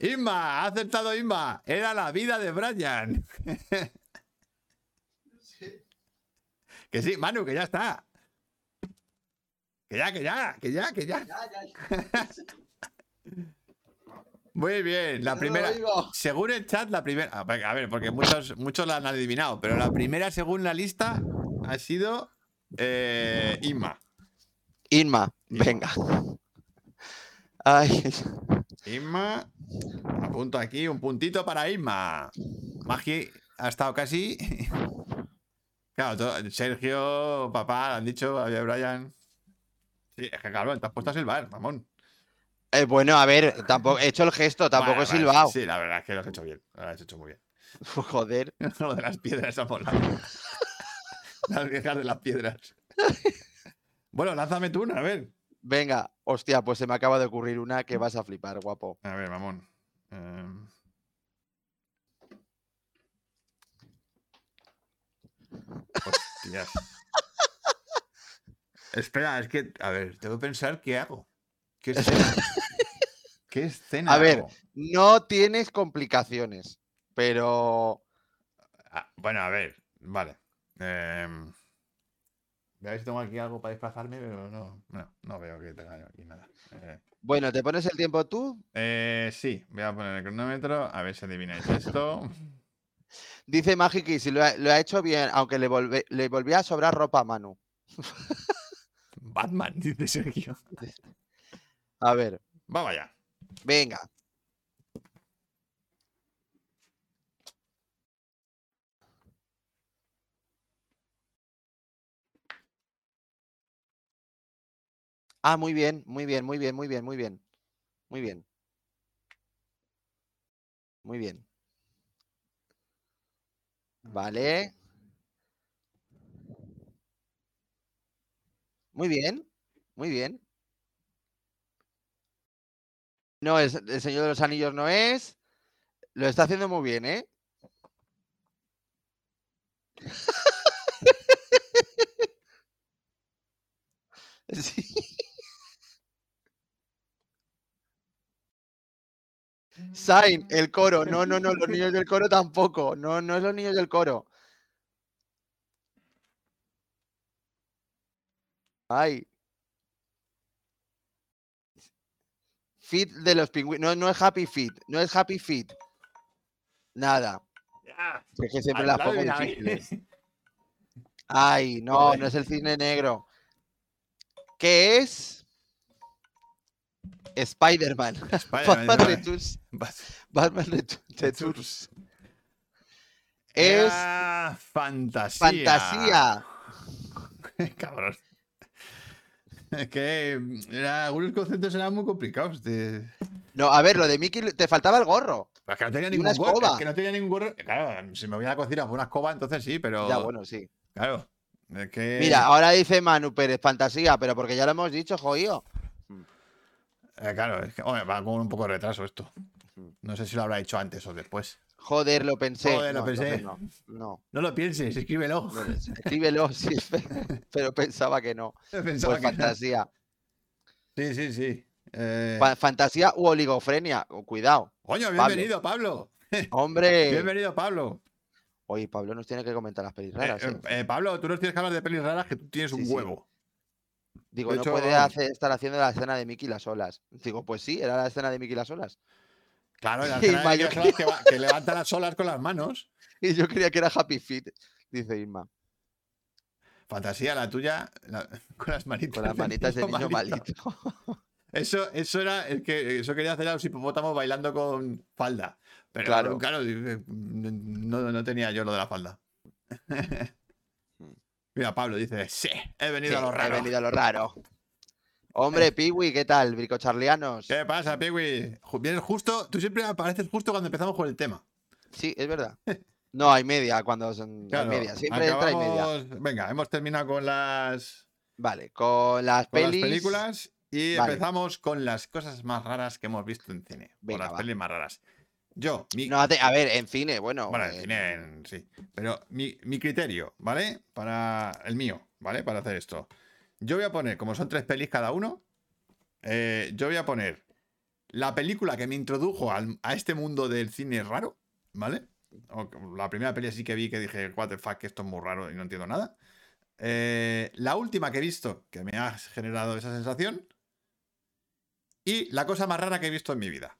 Inma, ha acertado Inma. Era la vida de Brian. (laughs) que sí, Manu, que ya está. Que ya, que ya, que ya, que ya. Muy bien, la primera. Según el chat, la primera. A ver, porque muchos, muchos la han adivinado, pero la primera, según la lista, ha sido eh, Inma. Inma, venga. Ay, Inma. Apunto aquí un puntito para Inma. Magi ha estado casi. Claro, Sergio, papá, han dicho, había Brian. Sí, es que cabrón, te has puesto a silbar, mamón. eh, bueno, a ver, tampoco he hecho el gesto, tampoco Vale, he vale, silbado. Sí, la verdad es que lo has hecho bien. Lo has hecho muy bien. (laughs) Joder. (laughs) Lo de las piedras ha molado. (laughs) Las viejas de las piedras. Bueno, lánzame tú una, a ver. Venga, hostia, pues se me acaba de ocurrir una que vas a flipar, guapo. A ver, mamón. Em. Hostias. Espera, es que. A ver, tengo que pensar qué hago. ¿Qué (laughs) escena? ¿Qué escena? A ver. No tienes complicaciones, pero Ah, bueno, a ver, vale. Voy a ver si tengo aquí algo para desplazarme, pero no, no, no veo que tenga aquí nada. Eh, bueno, ¿te pones el tiempo tú? eh, sí, voy a poner el cronómetro, a ver si adivináis esto. (laughs) Dice Magiki, si lo ha, lo ha hecho bien, aunque le, volve- le volvía a sobrar ropa a Manu. (laughs) Batman, (laughs) dice Sergio. (laughs) A ver, Vamos allá. venga. Ah, muy bien, muy bien, muy bien, muy bien, muy bien. Muy bien. Muy bien. Vale. Muy bien, muy bien. No, es, el Señor de los Anillos no es. Lo está haciendo muy bien, ¿eh? (laughs) Sí. Sain, el coro. No, no, no, los niños del coro tampoco. No, no es los niños del coro. Ay. Fit de los pingüinos. No, no es Happy Fit. No es Happy Fit. Nada. Ya. Es que siempre las pongo difíciles. Ay, no, no es el cine negro. ¿Qué es? Spider-Man. Spider-Man, Batman. Returns. Batman Retu- Returns. Es fantasía. fantasía. (laughs) Cabrón. Es (laughs) que mm, era, algunos conceptos eran muy complicados. De... No, a ver, lo de Mickey te faltaba el gorro. Es que no tenía ningún gorro. Es que no tenía ningún gorro. Claro, si me voy a la cocina una escoba, entonces sí, pero. Ya, bueno, sí. Claro. Es que. Mira, ahora dice Manu Pérez, fantasía, pero porque ya lo hemos dicho, jodido. eh, claro, es que hombre, va con un poco de retraso esto. No sé si lo habrá hecho antes o después. Joder, lo pensé. Joder, lo No, pensé. No, no. No lo pienses, escríbelo. Escríbelo, sí, (laughs) pero pensaba que no. (laughs) Pensaba Pues que- fantasía. Sí, sí, sí. Eh, Fa- fantasía u oligofrenia. Cuidado. Coño, bienvenido, Pablo. (laughs) Hombre. Bienvenido, Pablo. Oye, Pablo nos tiene que comentar las pelis Eh, raras. eh, Pablo, tú nos tienes que hablar de pelis raras que tú tienes Sí, un sí. huevo. Digo, de no hecho, puede hacer- estar haciendo la escena de Mickey las olas. Digo, pues sí, era la escena de Mickey las olas. Claro, en la (laughs) Y escena de que, va- que levanta las olas con las manos. (laughs) Y yo creía que era Happy Feet, dice Irma. Fantasía, la tuya, la- (laughs) con las manitas. Con las manitas del niño malito. malito. Eso, eso era el que eso quería hacer a los hipopótamos bailando con falda. Pero Claro. claro, no, no tenía yo lo de la falda. Mira, Pablo dice, sí, he venido Sí, a lo he raro. venido a lo raro. Hombre, Piwi, ¿qué tal? Bricocharlianos. ¿Qué pasa, Piwi? Vienes justo, tú siempre apareces justo cuando empezamos con el tema. Sí, es verdad. (laughs) No, hay media cuando son hay media. Siempre entra y media. Venga, hemos terminado con las, Vale, con las con las películas y Vale. empezamos con las cosas más raras que hemos visto en cine. Venga, las va. pelis más raras. Yo, mi, No, a ver, en cine, bueno. Bueno, en eh, cine, en- sí. Pero mi, mi criterio, ¿vale? Para el mío, ¿vale? Para hacer esto. Yo voy a poner, como son tres pelis cada uno, eh, yo voy a poner la película que me introdujo a este mundo del cine raro, ¿vale? O- la primera peli sí que vi que dije, what the fuck, esto es muy raro y no entiendo nada. Eh, la última que he visto que me ha generado esa sensación. Y la cosa más rara que he visto en mi vida.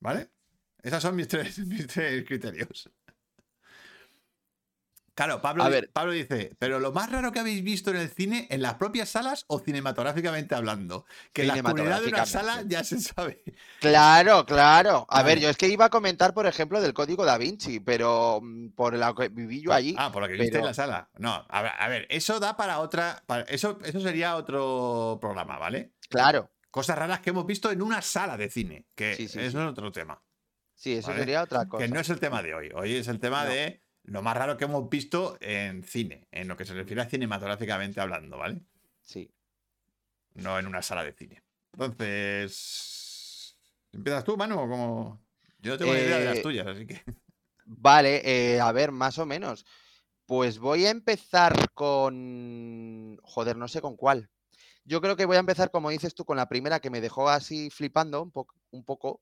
¿Vale? Esos son mis tres (laughs) criterios. Claro, Pablo, A di- ver. Pablo dice, pero lo más raro que habéis visto en el cine, en las propias salas o cinematográficamente hablando. Que la oscuridad de una sala ya se sabe. Claro, claro. A ver, yo es que iba a comentar, por ejemplo, del código da Vinci, pero mm, por lo que viví yo allí. Ah, por lo que viste en la sala. No, a ver, a ver, eso da para otra. para- eso, eso sería otro programa, ¿vale? Claro, Cosas raras que hemos visto en una sala de cine. Que Sí, sí, es otro tema. sí, eso Vale, sería otra cosa. Que no es el tema de hoy. Hoy es el tema No. de lo más raro que hemos visto en cine, en lo que se refiere a cinematográficamente hablando, ¿vale? Sí. No en una sala de cine. Entonces. ¿Empiezas tú, Manu? o cómo? Yo no tengo ni idea de las Eh, tuyas, así que. Vale, eh, a ver, más o menos. Pues voy a empezar con... Joder, no sé con cuál. Yo creo que voy a empezar, como dices tú, con la primera que me dejó así flipando un, un poco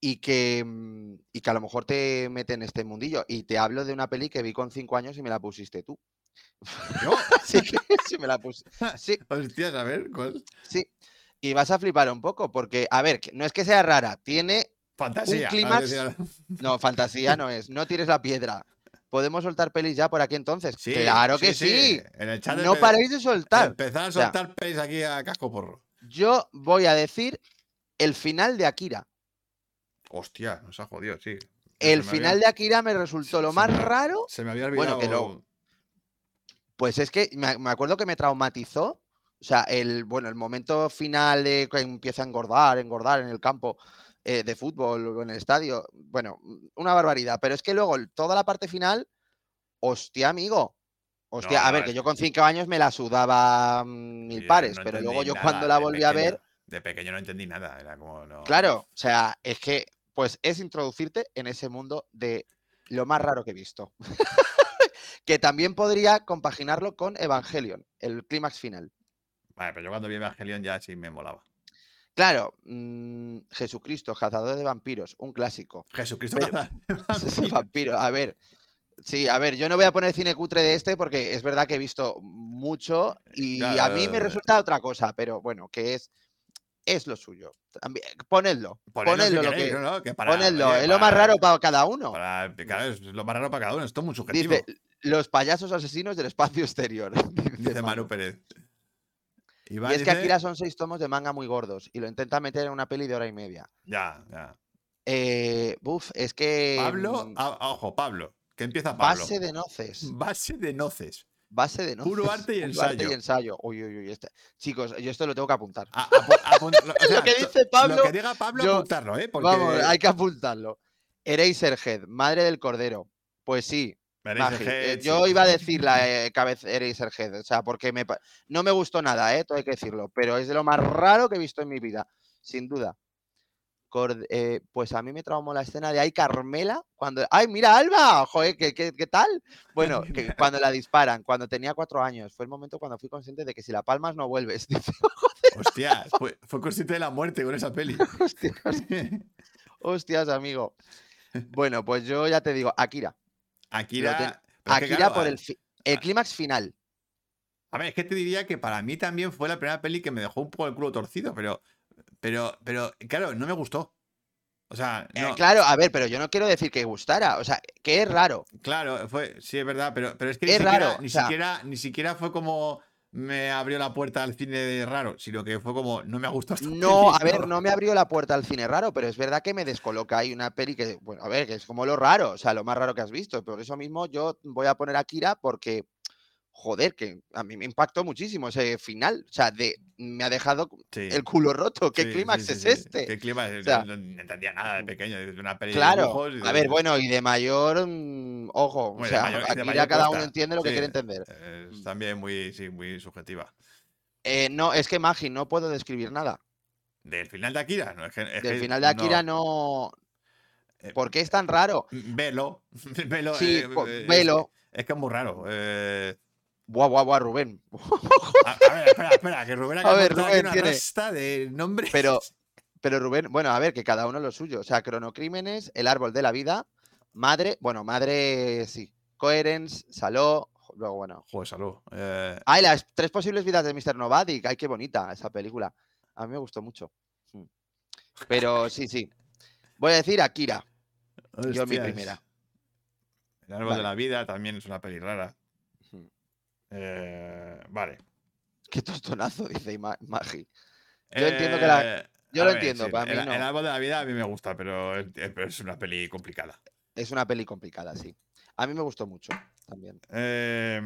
y que, mm, y que a lo mejor te mete en este mundillo. Y te hablo de una peli que vi con cinco años y me la pusiste tú. (laughs) ¿Yo? Así que (laughs) sí me la puse. Sí, (laughs) Hostias, a ver, ¿cuál? sí. Y vas a flipar un poco, porque, a ver, no es que sea rara, tiene Fantasía. clímax- decía- No, fantasía no es. No tires la piedra. ¿Podemos soltar pelis ya por aquí entonces? Sí, claro que sí. En el chat No paréis de soltar. Empezar a sea, soltar pelis aquí a casco porro. Yo voy a decir el final de Akira. Hostia, nos ha jodido, sí. El final había- de Akira me resultó lo más me- raro. Se me había Bueno, olvidado. que luego- Pues es que me, me acuerdo que me traumatizó. O sea, el, bueno, el momento final de que empieza a engordar, engordar en el campo eh, de fútbol o en el estadio. Bueno, una barbaridad. Pero es que luego toda la parte final, hostia, amigo. Hostia, No, a ver, que yo con cinco años me la sudaba mm, mil pares, no pero luego yo nada cuando la volví a ver. De pequeño no entendí nada. Era como. No... Claro, o sea, es que, pues es introducirte en ese mundo de lo más raro que he visto. (laughs) que también podría compaginarlo con Evangelion, el clímax final. Vale, pero yo cuando vi Evangelion ya sí me molaba. Claro, mm, Jesucristo, cazador de vampiros, un clásico. Jesucristo. (laughs) Vampiro, a ver, Sí, a ver, yo no voy a poner cine cutre de este porque es verdad que he visto mucho y a mí me Claro. resulta otra cosa, pero bueno, que es, es lo suyo. También- Ponedlo, Ponedlo lo que, no, no, que para- ponedlo, oye, es lo más raro para cada uno. para- claro, es lo más raro para cada uno. Esto es muy subjetivo. Dice, los payasos asesinos del espacio exterior. (laughs) dice Dice Manu. Pérez. Y Iván es que Akira son seis tomos de manga muy gordos y lo intenta meter en una peli de hora y media. Ya, ya. Eh, buf, es que. Pablo, mm, ah, ojo, Pablo. Que empieza Pablo. Base de noces. Base de noces. Base de noces. Puro (laughs) arte y puro arte y ensayo. ensayo. Uy, uy, uy. este- Chicos, yo esto lo tengo que apuntar. A- (laughs) lo- o sea, Lo que dice Pablo, Lo que diga Pablo, yo- apuntarlo, ¿eh? Porque Vamos, hay que apuntarlo. Eraserhead, madre del cordero. Pues sí, eh, sí. yo iba a decir la eh, cabeza Eraserhead, o sea, porque me, no me gustó nada, ¿eh? todo hay que decirlo, pero es de lo más raro que he visto en mi vida, sin duda. Eh, pues a mí me traumó la escena de ¡ay, Carmela! Cuando, ¡ay, mira, Alba! Joder, ¿qué, qué, qué tal? Bueno, (laughs) que cuando la disparan, cuando tenía cuatro años, fue el momento cuando fui consciente de que si la palmas no vuelves. (laughs) Hostia, fue, fue consciente de la muerte con esa peli. (laughs) hostias, hostias, amigo. Bueno, pues yo ya te digo, Akira. Akira. ten- Akira claro, por el, fi- el clímax final. A ver, es que te diría que para mí también fue la primera peli que me dejó un poco el culo torcido, pero, pero, pero, claro, no me gustó. O sea, Eh, no, claro, a ver, pero yo no quiero decir que gustara, o sea, que es raro. claro, fue, sí es verdad, pero, pero es que ni Es siquiera, raro, ni o sea- siquiera, ni siquiera fue como me abrió la puerta al cine de raro, sino que fue como no me ha gustado esta (laughs) No, a ver, no me abrió la puerta al cine raro, pero es verdad que me descoloca. Hay una peli que, bueno, a ver, que es como lo raro, o sea, lo más raro que has visto. Por eso mismo yo voy a poner Akira porque, joder, que a mí me impactó muchísimo ese final. O sea, de, me ha dejado Sí, el culo roto. ¿Qué sí, clímax sí, es este? ¿Qué clímax? O sea, no, no entendía nada de pequeño, una peli de Claro, dibujos y a ver, bueno, y de mayor, mm, ojo, o Bueno, sea, mayor- aquí ya cada uno entiende lo que quiere entender. Es también muy, muy subjetiva. Eh, no, es que Magi, no puedo describir nada. Del final de Akira, no es que. es Del que final de Akira no. Eh, ¿Por qué es tan raro? Velo, (laughs) velo. Sí, eh, po- eh, es- velo. Es, que es muy raro. eh. Buah, buah, buah, Rubén. (laughs) A, a ver, espera, espera, que Rubén A acaba de ver, Rubén, una tiene- lista de nombres. Pero, pero Rubén, bueno, a ver, que cada uno lo suyo. O sea, cronocrímenes, el árbol de la vida, madre, bueno, madre sí. Coherence, Saló, luego, bueno. Joder, salud. Eh, Ay, las tres posibles vidas de Mr. Novadic. Ay, qué bonita esa película. A mí me gustó mucho. Mm. Pero sí, sí. Voy a decir Akira. Yo mi hostias. primera. El árbol Vale. de la vida también es una peli rara. Eh, vale. Qué tostonazo, dice Magi. Yo entiendo que la- Eh, yo lo ver, entiendo, sí, para mí el, no. el árbol de la vida a mí me gusta, pero es, eh, pero es una peli complicada. Es una peli complicada, sí. A mí me gustó mucho también. Eh,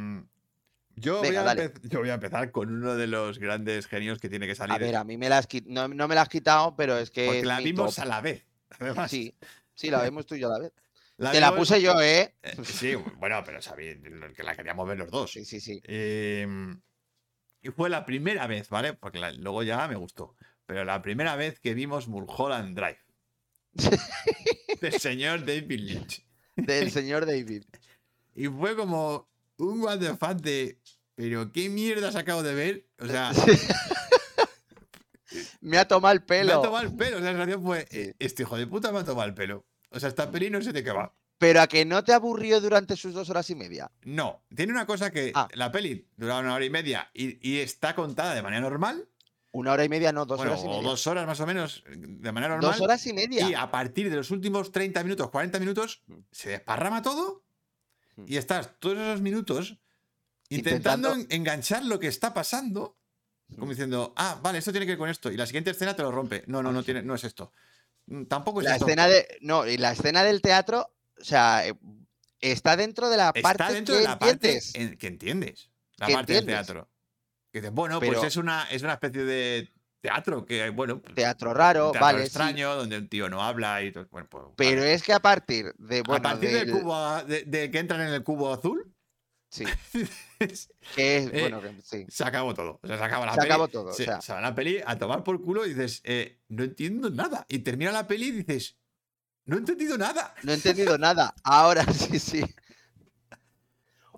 yo, Venga, voy a dale. empe- yo voy a empezar con uno de los grandes genios que tiene que salir. A ver, a mí me la has quit- no, no me la has quitado, pero es que. porque es la vimos top. a la vez. (laughs) Además, Sí, sí, la vemos tú y yo a la vez. La Te la puse yo, ¿eh? eh, sí, bueno, pero sabía que la queríamos ver los dos. Sí, sí, sí. Eh, y fue la primera vez, ¿vale? Porque la- luego ya me gustó. Pero la primera vez que vimos Mulholland Drive. (laughs) del señor David Lynch. Del señor David. (laughs) Y fue como un what the fuck de. Pero qué mierda has acabo de ver. O sea, (laughs) Me ha tomado el me pelo. ha tomado el pelo. O sea, la sensación fue. Este hijo de puta me ha tomado el pelo. O sea, esta peli no sé de qué va. Pero a que no te aburrió durante sus dos horas y media. No, tiene una cosa que Ah. la peli dura una hora y media y, y está contada de manera normal. Una hora y media, no, dos bueno, horas y o media. dos horas más o menos, de manera normal. Dos horas y media. Y a partir de los últimos 30 minutos, 40 minutos, se desparrama todo Mm. y estás todos esos minutos intentando, Intentando- en- enganchar lo que está pasando, como Mm. diciendo, ah, vale, esto tiene que ver con esto. Y la siguiente escena te lo rompe. No, no, no, tiene, no es esto. Mm, Tampoco es La esto. escena de. No, y la escena del teatro, o sea, eh, está dentro de la Está parte dentro que de la parte entiendes. en- que entiendes. La Que parte del teatro. Que dices, bueno, Pero- pues es una, es una especie de teatro que, bueno, pues, Teatro raro, teatro vale. sí. extraño, donde un tío no habla y todo. Bueno, pues, Pero vale. es que a partir de. Bueno, a partir del del- cubo, de que entran en el cubo azul, Sí, (laughs) que es. Eh, bueno, que sí. se acabó todo. O sea, se acaba la Se peli. acabó todo, o Se, sea. se va la peli a tomar por culo y dices, eh, no entiendo nada. Y termina la peli y dices, no he entendido nada. No he entendido nada. Ahora (laughs) sí, sí.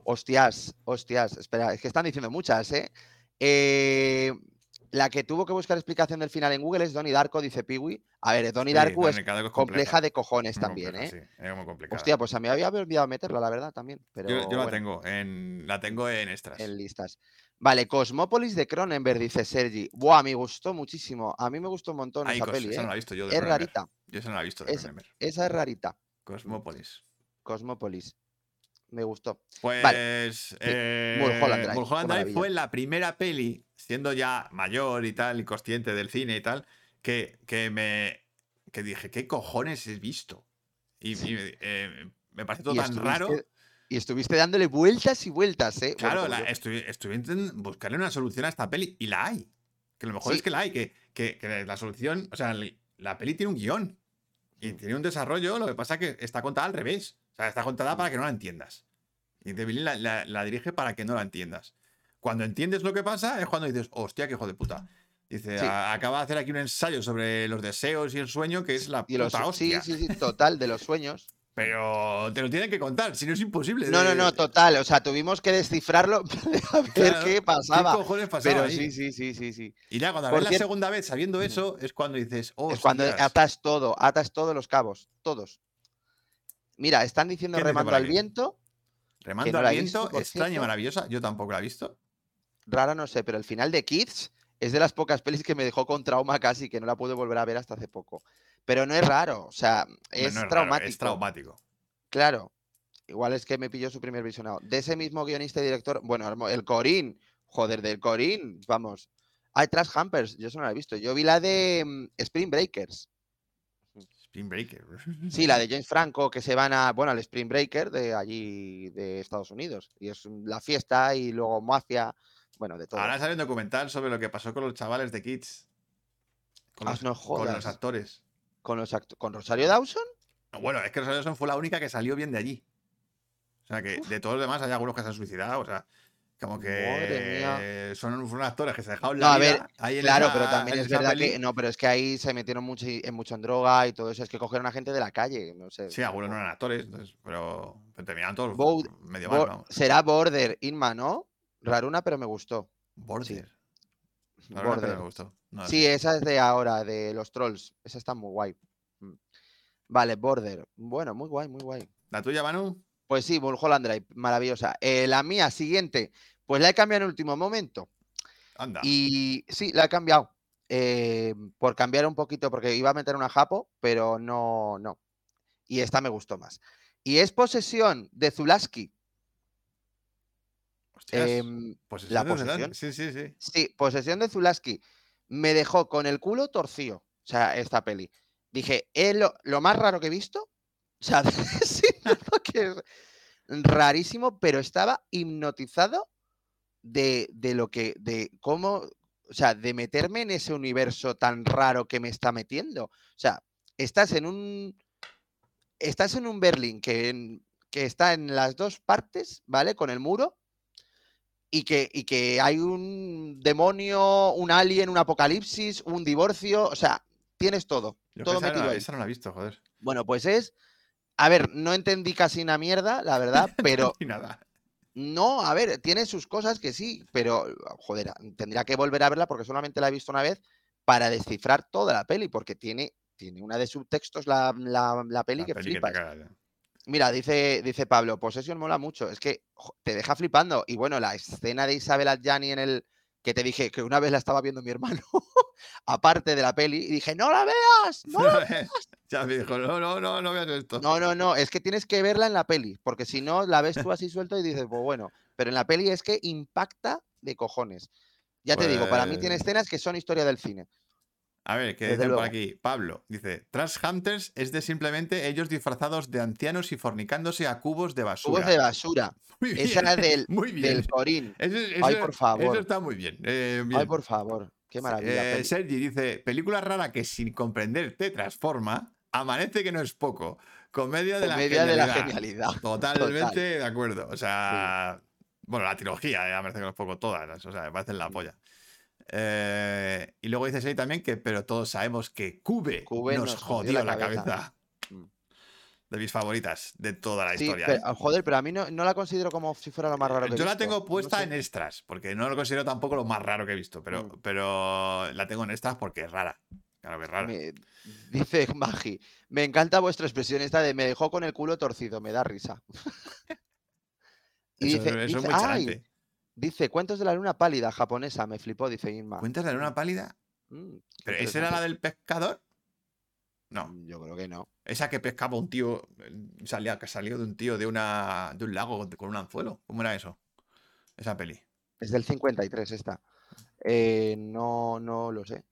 Hostias, hostias. Espera, es que están diciendo muchas, ¿eh? Eh, La que tuvo que buscar explicación del final en Google es Donnie Darko, dice Piwi. A ver, Donnie Sí, Darko es compleja de cojones también, compleja, ¿eh? sí, es muy complicada. Hostia, pues a mí había olvidado meterla, la verdad, también. Pero yo, yo la tengo en la tengo en extras. en listas. Vale, Cosmópolis de Cronenberg, dice Sergi. Buah, me gustó muchísimo. A mí me gustó un montón esa peli, esa no ¿eh? la he visto yo de Es Cronenberg. rarita. Yo esa no la he visto de Es- Cronenberg. Esa es rarita. Cosmópolis. Cosmópolis. Me gustó. Pues Vale. eh, Mulholland Drive, Mulholland Drive fue la primera peli, siendo ya mayor y tal, y consciente del cine y tal, que, que me que dije, ¿qué cojones he visto? Y, y, eh, me pareció todo tan raro. estuviste- Y estuviste dándole vueltas y vueltas, ¿eh? Bueno, Claro, como la- estuve intentando buscarle una solución a esta peli y la hay. Que lo mejor Sí. es que la hay, que, que- que la solución, o sea, la peli tiene un guion y tiene un desarrollo, lo que pasa es que está contada al revés. O sea, está contada para que no la entiendas. Y Lynch la, la- la dirige para que no la entiendas. Cuando entiendes lo que pasa es cuando dices, hostia, qué hijo de puta. Dice, Sí. "A- acaba de hacer aquí un ensayo sobre los deseos y el sueño, que es la Y puta sí, hostia. sí, sí, total, de los sueños. Pero te lo tienen que contar, si no es imposible. No, no, de- no, total. O sea, tuvimos que descifrarlo (laughs) a ver Claro, qué pasaba. ¿Qué cojones pasaba Pero ahí? sí, sí, sí, sí, sí. Y ya cuando la ves la segunda vez sabiendo eso, es cuando dices, oh, Es cuando atas todo, atas todos los cabos, todos. Mira, están diciendo ¿Quién dice remando al viento, Remando no al viento, visto, extraña y maravillosa. Yo tampoco la he visto. rara no sé, pero el final de Kids es de las pocas pelis que me dejó con trauma casi, que no la pude volver a ver hasta hace poco. Pero no es raro, o sea, es No, no raro, traumático. es traumático. Claro. Igual es que me pilló su primer visionado. De ese mismo guionista y director, bueno, el Corín, joder, del Corín, vamos. Hay Trash Humpers, yo eso no la he visto. Yo vi la de mm, Spring Breakers. Spring Breaker. Sí, la de James Franco, que se van a, bueno, al Spring Breaker de allí, de Estados Unidos. Y es la fiesta y luego mafia, bueno, de todo. Ahora sale un documental sobre lo que pasó con los chavales de Kids. Con Ah, los, no con los actores. ¿Con, los act- ¿Con Rosario Dawson? Bueno, es que Rosario Dawson fue la única que salió bien de allí. O sea, que de todos los demás hay algunos que se han suicidado. O sea, como que son fueron actores que se dejaron No, la a ver, vida ahí en Claro, pero también es verdad peli. que. No, pero es que ahí se metieron mucho, en mucho en droga y todo eso. Es que cogieron a gente de la calle. No sé. Sí, algunos no eran actores, entonces, pero, pero terminaron todos Bode- medio Bo- mal, vamos. será Border, Inma, ¿no? Raruna, pero me gustó. Border. Que Border. me gustó. No Sí, sé. esa es de ahora, de los trolls. Esa está muy guay. Mm. Vale, Border. Bueno, muy guay, muy guay. ¿La tuya, Manu? Pues sí, Mulholland Drive, maravillosa. Eh, la mía, siguiente, pues la he cambiado en último momento. Anda. Y sí, la he cambiado. eh, por cambiar un poquito, porque iba a meter una Japo, pero no, no. Y esta me gustó más. Y es posesión de Zulaski. Hostias, em, posesión la de posesión. Sí, sí, sí. Sí, posesión de Zulaski. Me dejó con el culo torcido. O sea, esta peli. Dije, es lo, lo más raro que he visto. O sea, sí, (laughs) que es rarísimo, pero estaba hipnotizado de, de lo que, de cómo, o sea, de meterme en ese universo tan raro que me está metiendo. O sea, estás en un, estás en un Berlín que, en- que está en las dos partes, ¿vale? Con el muro y que, y que hay un demonio, un alien, un apocalipsis, un divorcio, o sea, tienes todo, Yo que todo esa, metido no, ahí. esa no la he visto, joder. Bueno, pues es, a ver, no entendí casi una mierda, la verdad, (laughs) pero nada. no, a ver, tiene sus cosas que sí, pero joder, tendría que volver a verla porque solamente la he visto una vez para descifrar toda la peli, porque tiene, tiene una de subtextos la, la, la peli La que peli flipas. Mira, dice, dice Pablo, Possession mola mucho. Es que jo, te deja flipando. Y bueno, la escena de Isabel Adjani en el. Que te dije que una vez la estaba viendo mi hermano, (laughs) aparte de la peli, y dije, ¡no la veas! ¡No! la (laughs) ya me dijo, no, no, no, no veas esto. No, no, no, es que tienes que verla en la peli, porque si no la ves tú (laughs) así suelto y dices, pues bueno, pero en la peli es que impacta de cojones. Ya te digo, para mí tiene Pues- escenas que son historia del cine. A ver, ¿qué dicen por aquí? Pablo dice: Trash Hunters es de simplemente ellos disfrazados de ancianos y fornicándose a cubos de basura. Cubos de basura. (laughs) Muy bien. Esa era del, (laughs) Muy bien. del Corín. Eso, Ay, por favor. Eso está muy bien. eh, bien. Ay, por favor. Qué maravilla. Eh. Sergi dice: Película rara que sin comprender te transforma. Amanece que no es poco. Comedia de Comedia la de la genialidad. genialidad. (laughs) Totalmente Total. de acuerdo. O sea, bueno, la trilogía, eh, Amanece que no es poco, todas. O sea, me parecen la polla. Eh, y luego dice Sergi también que, pero todos sabemos que Cube, Cube nos, nos jodió jodió la cabeza. cabeza. Mm. de mis favoritas de toda la Sí, historia. pero- ¿eh? ah, joder, pero a mí no, no la considero como si fuera lo más raro que he Yo la visto. tengo No puesta sé. en extras, porque no lo considero tampoco lo más raro que he visto, pero, Mm. pero la tengo en extras porque es rara. Claro que es rara. Me- dice (laughs) Magi, me encanta vuestra expresión esta de me dejó con el culo torcido, me da risa. (laughs) y Eso, dice, eso es muy. Dice, cuentos de la luna pálida japonesa, me flipó, dice Inma. ¿Cuentas de la luna pálida? Mm, ¿Pero esa era la del pescador? No. Mm, Yo creo que no. Esa que pescaba un tío, eh, salía, que salió de un tío de, una, de un lago con- con un anzuelo. ¿Cómo era eso? Esa peli. Es del 53 esta. Eh, no, no lo sé.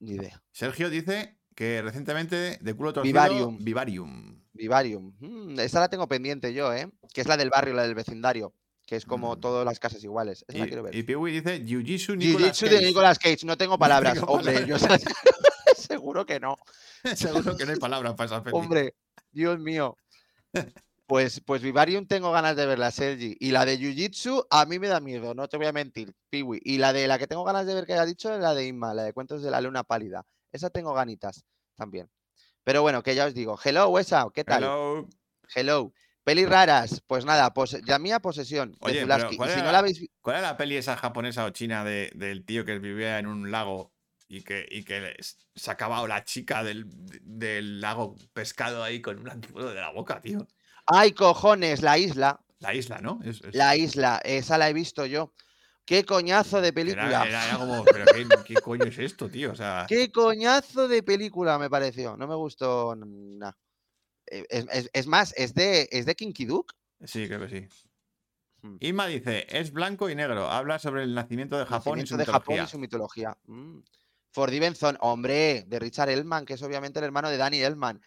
Ni idea. Sergio dice que recientemente de culo torcido. Vivarium. Vivarium. Vivarium. Mm, esa la tengo pendiente yo, ¿eh? Que es la del barrio, la del vecindario. Que es como Mm. todas las casas iguales. Esa la quiero ver. Y, y Piwi dice Jiu-Jitsu Nicolas de Cage". Nicolas Cage. No tengo (laughs) palabras. tengo Hombre, palabras. yo (laughs) seguro que no. (laughs) Seguro que no hay palabras para esa peli. Hombre, Dios mío. Pues, pues Vivarium tengo ganas de verla, Sergi. Y la de Jiu-Jitsu a mí me da miedo, no te voy a mentir, Piwi. Y la de la que tengo ganas de ver que haya dicho es la de Inma, la de Cuentos de la Luna Pálida. Esa tengo ganitas también. Pero bueno, que ya os digo. Hello, esa, ¿qué tal? Hello. Hello. Pelis raras, pues nada, pose- ya mía posesión Oye, de pero ¿cuál si era no la- la habéis vi- ¿Cuál era la peli esa japonesa o china de- del tío que vivía en un lago y que, y que sacaba a la chica del, del lago pescado ahí con un anzuelo de la boca, tío? ¡Ay, cojones! La isla. La isla, ¿no? Es- es- La isla, esa la he visto yo. ¡Qué coñazo de era, película! era- era como, ¿pero qué, qué coño es esto, tío? O sea, (laughs) ¡Qué coñazo de película me pareció! No me gustó nada. Es, es- es más, es de, es de Kinky Duke. sí, creo que sí. Hmm. Inma dice, es blanco y negro, habla sobre el nacimiento de Japón y su de Japón y su mitología. Mm. Zone, hombre, de Richard Ellman, que es obviamente el hermano de Danny Ellman.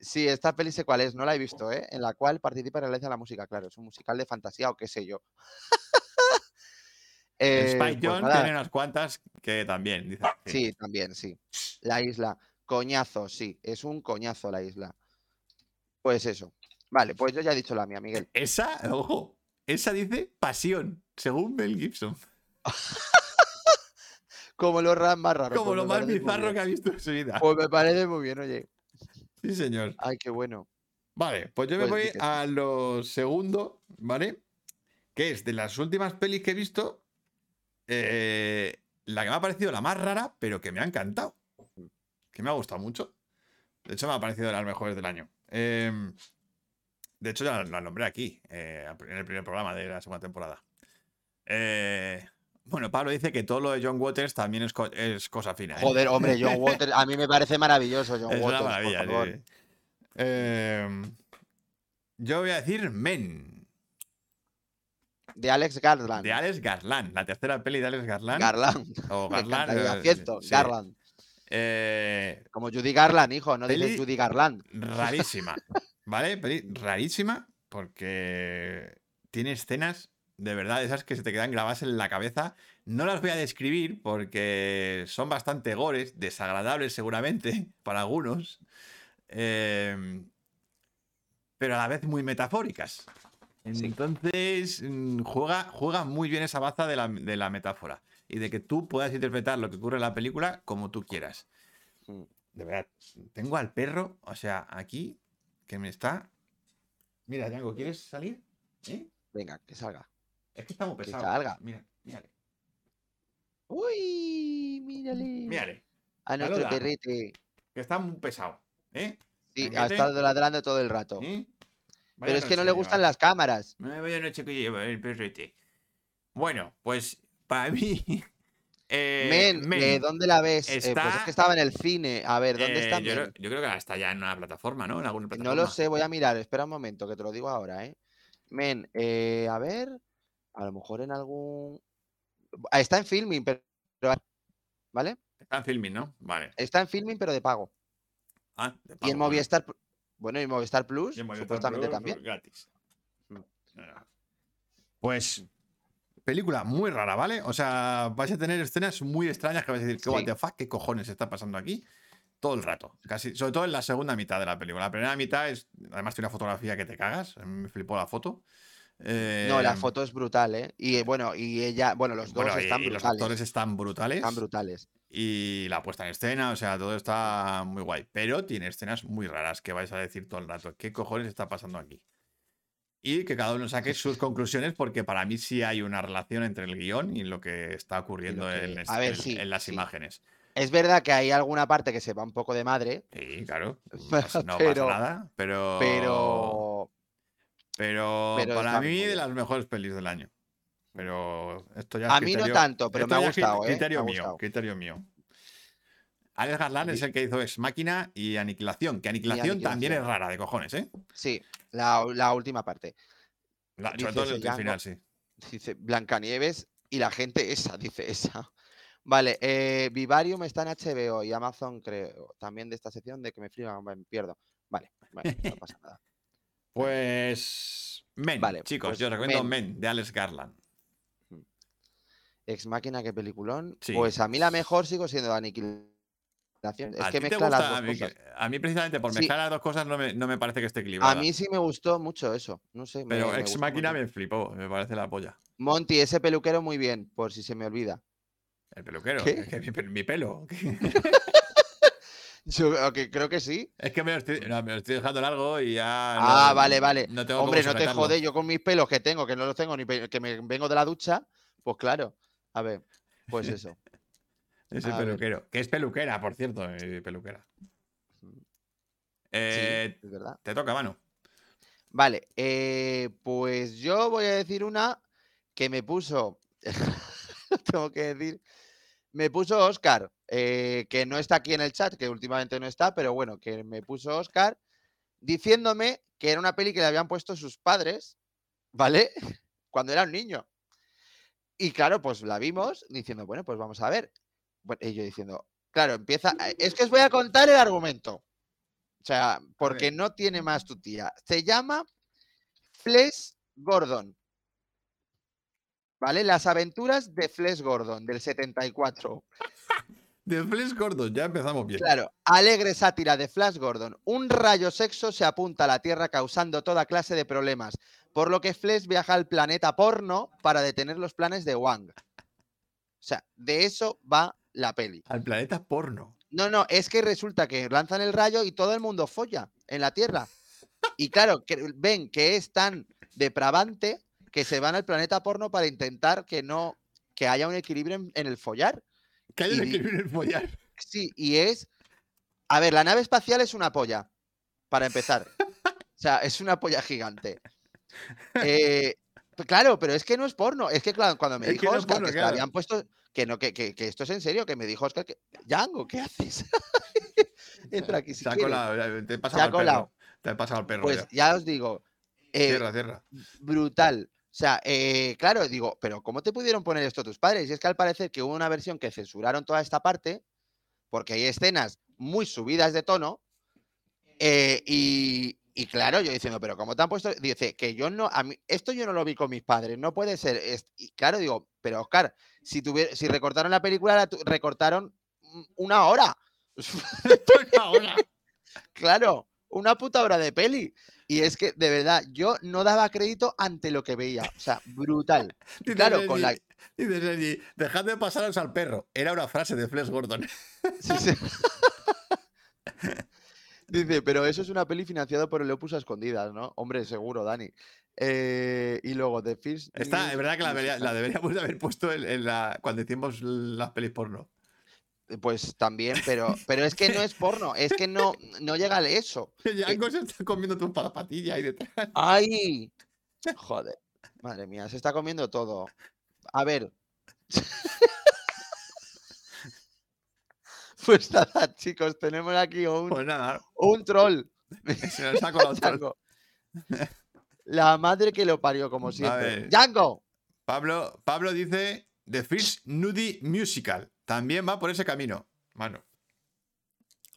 Sí, esta peli sé cuál es, no la he visto, ¿eh? En la cual participa y realiza la música, claro, es un musical de fantasía o qué sé yo. (laughs) Eh, Spike pues John nada, tiene unas cuantas que también, dice. Sí, también, sí. La isla. Coñazo, sí. Es un coñazo la isla. Pues eso. Vale, pues yo ya he dicho la mía, Miguel. Esa, ojo, esa dice pasión, según Mel Gibson. (laughs) Como lo más raro. Como pues lo más bizarro que ha visto en su vida. Pues me parece muy bien, oye. Sí, señor. Ay, qué bueno. Vale, pues yo me Pues voy a lo segundo, ¿vale? Que es de las últimas pelis que he visto, eh, la que me ha parecido la más rara, pero que me ha encantado. Que me ha gustado mucho. De hecho, me ha parecido de las mejores del año. Em, de hecho, ya la, nombré aquí, eh, en el primer programa de la segunda temporada. Eh, bueno, Pablo dice que todo lo de John Waters también es, co- es cosa fina. ¿eh? Joder, hombre, John (laughs) Waters, a mí me parece maravilloso John Es una Waters, por maravilla. sí, favor. sí. Em, yo voy a decir Men, De Alex Garland. de Alex Garland, la tercera peli de Alex Garland. Garland. o (laughs) Garland. encantaría, acierto, sí. Garland. Eh, Como Judy Garland, hijo, no dices Peli- Judy Garland. rarísima. (laughs) ¿Vale? Peli rarísima porque tiene escenas de verdad esas que se te quedan grabadas en la cabeza. No las voy a describir porque son bastante gores, desagradables seguramente (laughs) para algunos, eh, pero a la vez muy metafóricas. Entonces mm, juega, juega muy bien esa baza de la, de la metáfora y de que tú puedas interpretar lo que ocurre en la película como tú quieras. Mm. De verdad, tengo al perro, o sea, aquí, que me está. Mira, Django, ¿quieres salir? ¿Eh? Venga, que salga. Es que está muy Que pesado. salga. Mira, mírale. Uy, mírale. Mírale, A nuestro Saluda. perrete. que está muy pesado. ¿Eh? Sí, ha estado ladrando todo el rato. ¿Eh? Pero es que no le lleva. gustan las cámaras. Me vaya noche que lleva el perrete. Bueno, pues para mí. (laughs) eh, Men, Men, eh, ¿dónde la ves? Eh, pues es está- que estaba en el cine. A ver, ¿dónde eh, está yo, Men? creo, yo creo que está ya en una plataforma, ¿no? En alguna plataforma. No lo sé, voy a mirar. Espera un momento, que te lo digo ahora, ¿eh? Men, eh, a ver. A lo mejor en algún. Ah, Está en filming, pero. ¿Vale? Está en filming, ¿no? Vale. Está en filming, pero de pago. Ah, de Y pago, en bueno. Movistar. Bueno, y Movistar Plus, Y en Movistar supuestamente Plus, también. Gratis. Pues. Película muy rara, ¿vale? O sea, vais a tener escenas muy extrañas que vais a decir, ¿qué, what Sí. the fuck? ¿Qué cojones está pasando aquí? Todo el rato. Casi, sobre todo en la segunda mitad de la película. La primera mitad es. Además, tiene una fotografía que te cagas. Me flipó la foto. No, la Eh, foto es brutal, ¿eh? Y eh, bueno, y ella, bueno, los dos bueno, están y los brutales. actores están brutales. Están brutales. Y la puesta en escena, o sea, todo está muy guay. Pero tiene escenas muy raras que vais a decir todo el rato. ¿Qué cojones está pasando aquí? Y que cada uno saque sus conclusiones, porque para mí sí hay una relación entre el guion y lo que está ocurriendo que- en, a ver, en- sí, en las sí. imágenes. Es verdad que hay alguna parte que se va un poco de madre, Sí, claro. (laughs) No pasa, nada, pero. pero Pero, pero para mí, de las mejores pelis del año. Pero esto ya A mí no tanto, pero me ha cri- gustado, ¿eh? Criterio Me ha mío, criterio mío. Alex Garland es el que hizo Ex Máquina y Aniquilación. Que Aniquilación, también es rara de cojones, ¿eh? sí, la, la última parte. La- sobre todo el, final, sí. Dice Blancanieves y la gente esa, dice esa. Vale, eh, Vivarium está en HBO y Amazon, creo, también de esta sección de que me flipan, me pierdo. Vale, vale, no pasa nada. (laughs) Pues. Men, Vale, chicos, pues yo os recomiendo Men. Men, de Alex Garland. Ex Máquina, qué peliculón. Sí. Pues a mí la mejor sigo siendo Aniquilación. Es ¿A que mezcla las dos a, mí, cosas. que- a mí, precisamente, por Sí. mezclar las dos cosas, no me, no me parece que esté equilibrada. A mí sí me gustó mucho eso. No sé. Pero me Ex Máquina me flipó, me parece la polla. Monty, ese peluquero muy bien, por si se me olvida. El peluquero, ¿Qué? es que mi, pe- mi pelo. (laughs) Yo creo que sí. Es que me lo, estoy, no, me lo estoy dejando largo y ya. Ah, no- vale, vale. Hombre, no te jode, yo con mis pelos que tengo, que no los tengo ni que me vengo de la ducha, pues claro. A ver, pues eso. (laughs) Ese A ver. peluquero. Que es peluquera, por cierto, eh, peluquera. Eh, sí, es verdad. Te toca, mano. Vale, eh, pues yo voy a decir una que me puso, (laughs) tengo que decir, me puso Oscar, que no está aquí en el chat, que últimamente no está, pero bueno, que me puso Oscar diciéndome que era una peli que le habían puesto sus padres, ¿vale? (laughs) Cuando era un niño. Y claro, pues la vimos diciendo, bueno, pues vamos a ver. Bueno, y yo diciendo, claro, empieza, eh, es que os voy a contar el argumento. O sea, porque no tiene más tu tía. Se llama Flesh Gordon. ¿Vale? Las aventuras de Flesh Gordon del 74. (laughs) De Flash Gordon, ya empezamos bien. Claro, alegre sátira de Flash Gordon. Un rayo sexo se apunta a la Tierra causando toda clase de problemas, por lo que Flash viaja al planeta porno para detener los planes de Wang. O sea, de eso va la peli. Al planeta porno. No, no, es que resulta que lanzan el rayo y todo el mundo folla en la Tierra. Y claro, que ven que es tan depravante que se van al planeta porno para intentar que no que haya un equilibrio en, en el follar. Que hay Y un equilibrio en el follar. Sí, y es. A ver, la nave espacial es una polla, para empezar. (laughs) O sea, es una polla gigante. Eh, p- claro, pero es que no es porno. Es que claro, cuando me Es que dijo no es Oscar porno, que claro. habían puesto. Que no, que, que- que esto es en serio, que me dijo Oscar que. Django, ¿qué haces? (laughs) Entra aquí si Se ha quieres. colado, te he Se pasado ha al perro. colado. Te he pasado al perro. Pues ya. ya os digo. eh, Cierra, cierra. brutal. O sea, eh, claro, digo, pero ¿cómo te pudieron poner esto tus padres? Y es que al parecer que hubo una versión que censuraron toda esta parte, porque hay escenas muy subidas de tono, eh, y, y claro, yo diciendo, pero ¿cómo te han puesto? Dice, que yo no, a mí, esto yo no lo vi con mis padres, no puede ser. es- y claro, digo, pero Oscar, si, tuviera, si recortaron la película, la tu- recortaron una hora. (laughs) (laughs) Ahora. Claro, una puta hora de peli. Y es que, de verdad, yo no daba crédito ante lo que veía. O sea, brutal. (laughs) Claro, con la- Sergi, dejad de pasaros al perro. Era una frase de Flash Gordon. Sí, sí. Dice, pero eso es una peli financiada por el Opus a escondidas, ¿no? Hombre, seguro, Dani. Eh, y luego, The First. News es verdad que la, debería- la deberíamos de haber puesto en, en la, cuando hicimos las pelis porno. Pues también, pero, pero es que no es porno, es que no, no llega a eso. (laughs) Que Django se está comiendo tu patilla ahí detrás. ¡Ay! Joder, madre mía, se está comiendo todo. A ver. (laughs) Pues nada, (laughs) chicos, tenemos aquí un, Pues nada, un troll. (laughs) se nos ha colado todo. Django. (laughs) La madre que lo parió, como siempre. ¡Django! Pablo, Pablo dice The First Nudie Musical. También va por ese camino. Mano.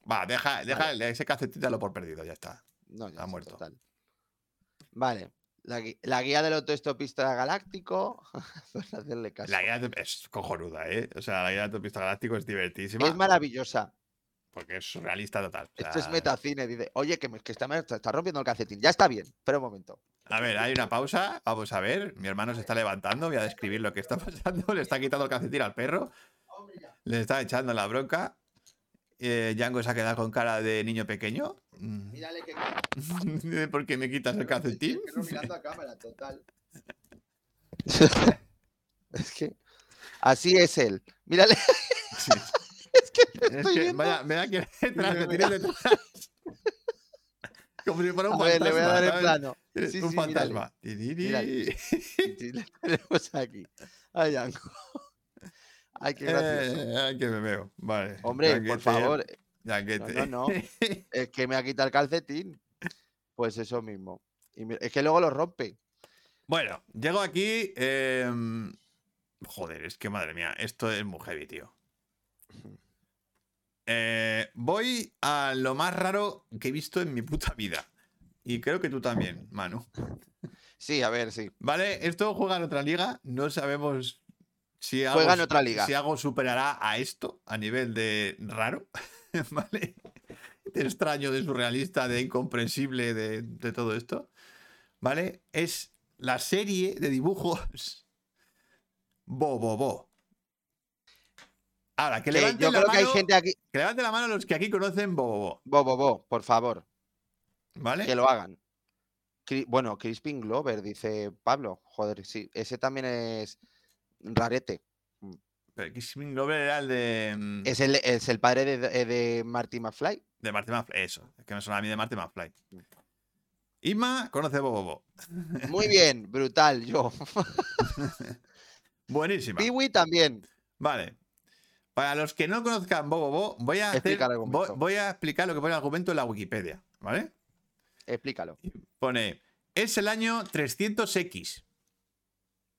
Va, deja, deja ese cacetín dalo por perdido, ya está. No, ya Está está, muerto. total. Vale. La, guía del autoestopista galáctico. (laughs) Hacerle caso. La guía de- es cojonuda, ¿eh? O sea, la guía de autopista galáctico es divertísima. Es maravillosa. porque es surrealista total. o Esto es metacine. Dice, oye, que, me- que está, me está- rompiendo el calcetín. Ya está bien. Espera un momento. A ver, hay una pausa. Vamos a ver. Mi hermano se está levantando. Voy a describir lo que está (laughs) pasando. Le está quitando el calcetín al perro. le está echando la bronca. Eh, Django se ha quedado con cara de niño pequeño. Mm. Mírale que. (laughs) ¿Por qué me quitas el calcetín? Es que no mirando a cámara, total. (laughs) es que. Así es él. Mírale. Sí. (laughs) es que Es estoy que, viendo. vaya, me da que detrás, te tienes detrás. Como si fuera un A ver, le voy a dar fantasma, plano. Sí, un sí, fantasma. mírale. Sí, le tenemos aquí. Ay, Django. Ay, qué gracioso. Eh, ay, que me veo. Vale. Hombre, por favor. ya que No, no, no. (laughs) Es que me ha quitado el calcetín. Pues eso mismo. Y es que luego lo rompe. Bueno, llego aquí. em, Joder, es que madre mía, esto es muy heavy, tío. Eh, voy a lo más raro que he visto en mi puta vida. Y creo que tú también, Manu. Sí, a ver, sí. Vale, esto juega en otra liga. No sabemos si algo, Juega en otra liga. si algo superará a esto a nivel de raro. (laughs) ¿Vale? De extraño, de surrealista, de incomprensible, de, de todo esto. ¿Vale? Es la serie de dibujos Bo Bo Bo. Ahora, que levanten, yo la creo que hay mano, gente aquí. que levanten la mano los que aquí conocen Bo Bo Bo. Por favor, ¿Vale? que lo hagan. Bueno, Crispin Glover, dice Pablo. Joder, sí, ese también es rarete. Pero Crispin Glover era el de. mm, Es el, es el padre de, de- de Marty McFly. De Marty McFly. Eso, es que me suena a mí de Marty McFly. Mm. Isma conoce Bobo Bo. Muy bien, brutal, yo. (laughs) Buenísima. Piwi también. Vale. Para los que no conozcan Bobo a, hacer- voy a explicar lo que pone el argumento en la Wikipedia. ¿Vale? Explícalo. Pone: Es el año 300X.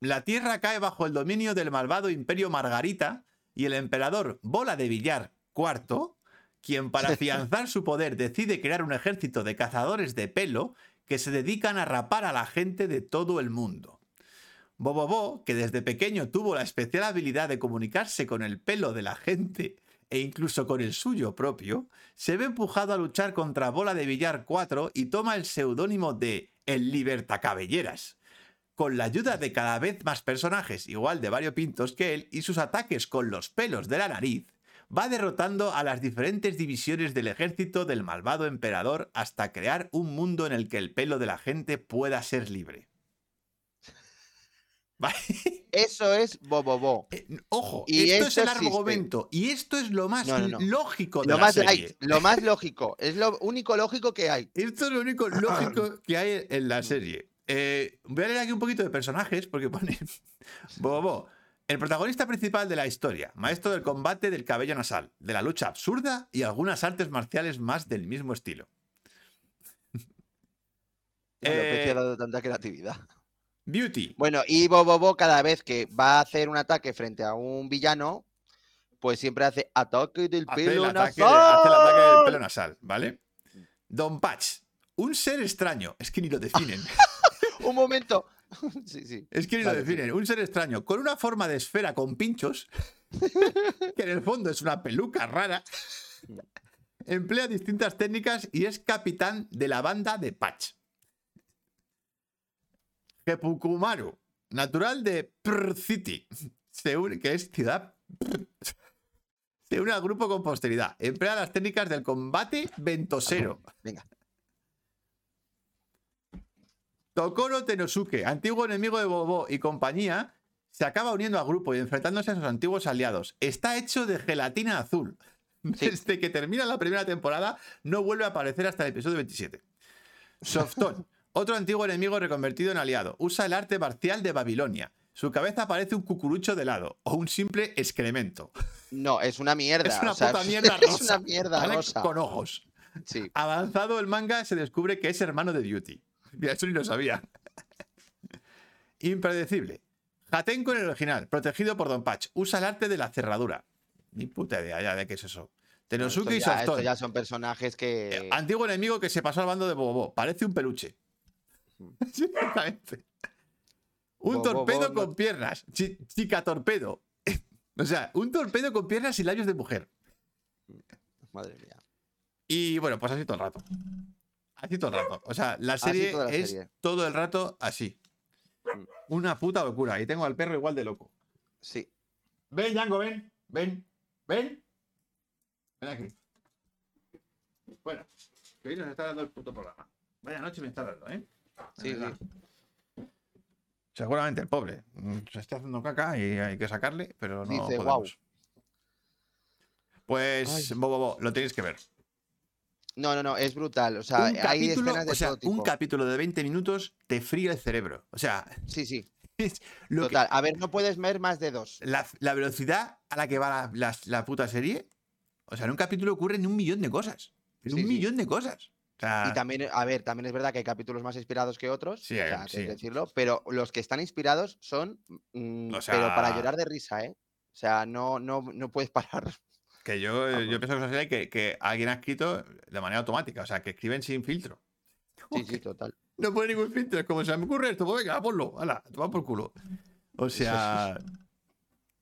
La Tierra cae bajo el dominio del malvado Imperio Margarita y el emperador Bola de Villar IV, quien para (laughs) afianzar su poder decide crear un ejército de cazadores de pelo que se dedican a rapar a la gente de todo el mundo. Bobobo, que desde pequeño tuvo la especial habilidad de comunicarse con el pelo de la gente e incluso con el suyo propio, se ve empujado a luchar contra Bola de Villar 4 y toma el seudónimo de El Libertacabelleras. Con la ayuda de cada vez más personajes igual de variopintos que él y sus ataques con los pelos de la nariz, va derrotando a las diferentes divisiones del ejército del malvado emperador hasta crear un mundo en el que el pelo de la gente pueda ser libre. (laughs) ¿Vale? Eso es Bobobo. Eh, Ojo, Y esto es el argumento y esto es lo más No, no, no. lógico de Lo la más, serie. light, lo más lógico. Es lo único lógico que hay. Esto es lo único lógico (clears throat) que hay en la serie. Eh, voy a leer aquí un poquito de personajes porque pone (laughs) Bobo, el protagonista principal de la historia, maestro del combate del cabello nasal, de la lucha absurda y algunas artes marciales más del mismo estilo. (laughs) Lo Eh, ha dado tanta creatividad. Beauty, Bueno, y Bobobo cada vez que va a hacer un ataque frente a un villano, pues siempre hace ataque del hace el, pelo ataque, nasal. hace el ataque del pelo nasal, ¿vale? Don Patch, un ser extraño, es que ni lo definen. (laughs) Un momento. (laughs) sí, sí. Es que Vale, lo sí. definen. Un ser extraño con una forma de esfera con pinchos, (laughs) que en el fondo es una peluca rara, emplea distintas técnicas y es capitán de la banda de Patch. Gepukumaru, natural de Prr City, se une- que es ciudad. Se une al grupo con posteridad. Emplea las técnicas del combate ventosero. Venga. Tokoro Tenosuke, antiguo enemigo de Bobo y compañía, se acaba uniendo al grupo y enfrentándose a sus antiguos aliados. Está hecho de gelatina azul. Sí. Desde que termina la primera temporada, no vuelve a aparecer hasta el episodio 27. Softon, (laughs) otro antiguo enemigo reconvertido en aliado, usa el arte marcial de Babilonia. Su cabeza parece un cucurucho de helado o un simple excremento. No, es una mierda. Es una o sea, puta (laughs) mierda Es rosa, una mierda rosa. Con ojos. Sí. Avanzado el manga, se descubre que es hermano de Beauty. Mira, eso ni lo sabía. (laughs) Impredecible. Jatenko en el original, protegido por Don Patch. Usa el arte de la cerradura. Ni puta idea ya de qué es eso. Tenosuke y Softon. ya son personajes Eh, que. Antiguo enemigo que se pasó al bando de Bobo. Parece un peluche. (laughs) Sí, exactamente. Un torpedo con piernas. Chi- chica torpedo. (laughs) o sea, un torpedo con piernas y labios de mujer. Madre mía. Y bueno, pues así todo el rato. Así todo el rato. O sea, la serie la es serie. todo el rato así. Mm. Una puta locura. Y tengo al perro igual de loco. Sí. Ven, Django, ven. ven, ven. Ven aquí. Bueno, que hoy nos está dando el puto programa. Vaya noche me está dando, ¿eh? Sí, sí. Seguramente el pobre se está haciendo caca y hay que sacarle, pero no Dice, podemos. Pues, bo, bo, bo, lo tenéis que ver. No, no, no, es brutal. O sea, un hay capítulo, escenas de o sea, todo tipo. un capítulo de 20 minutos te fríe el cerebro. O sea, Sí, sí, (laughs) lo que- total. A ver, no puedes ver más de dos. la, la velocidad a la que va la, la- la puta serie. O sea, en un capítulo ocurren un millón de cosas. En Sí, un sí. millón de cosas. O sea, Y también, a ver, también es verdad que hay capítulos más inspirados que otros, Sí, o sea, que decirlo, pero los que están inspirados son, mm, O pero para sea- llorar de risa, ¿eh? O sea, no, no, no puedes (laughs) parar. Que yo, Vamos. yo pienso que es una que, que alguien ha escrito de manera automática. O sea, que escriben sin filtro. Sí, sí, total. No pone ningún filtro. Es como se me ocurre esto. Pues venga, ponlo. Hala, toma por culo. O sea.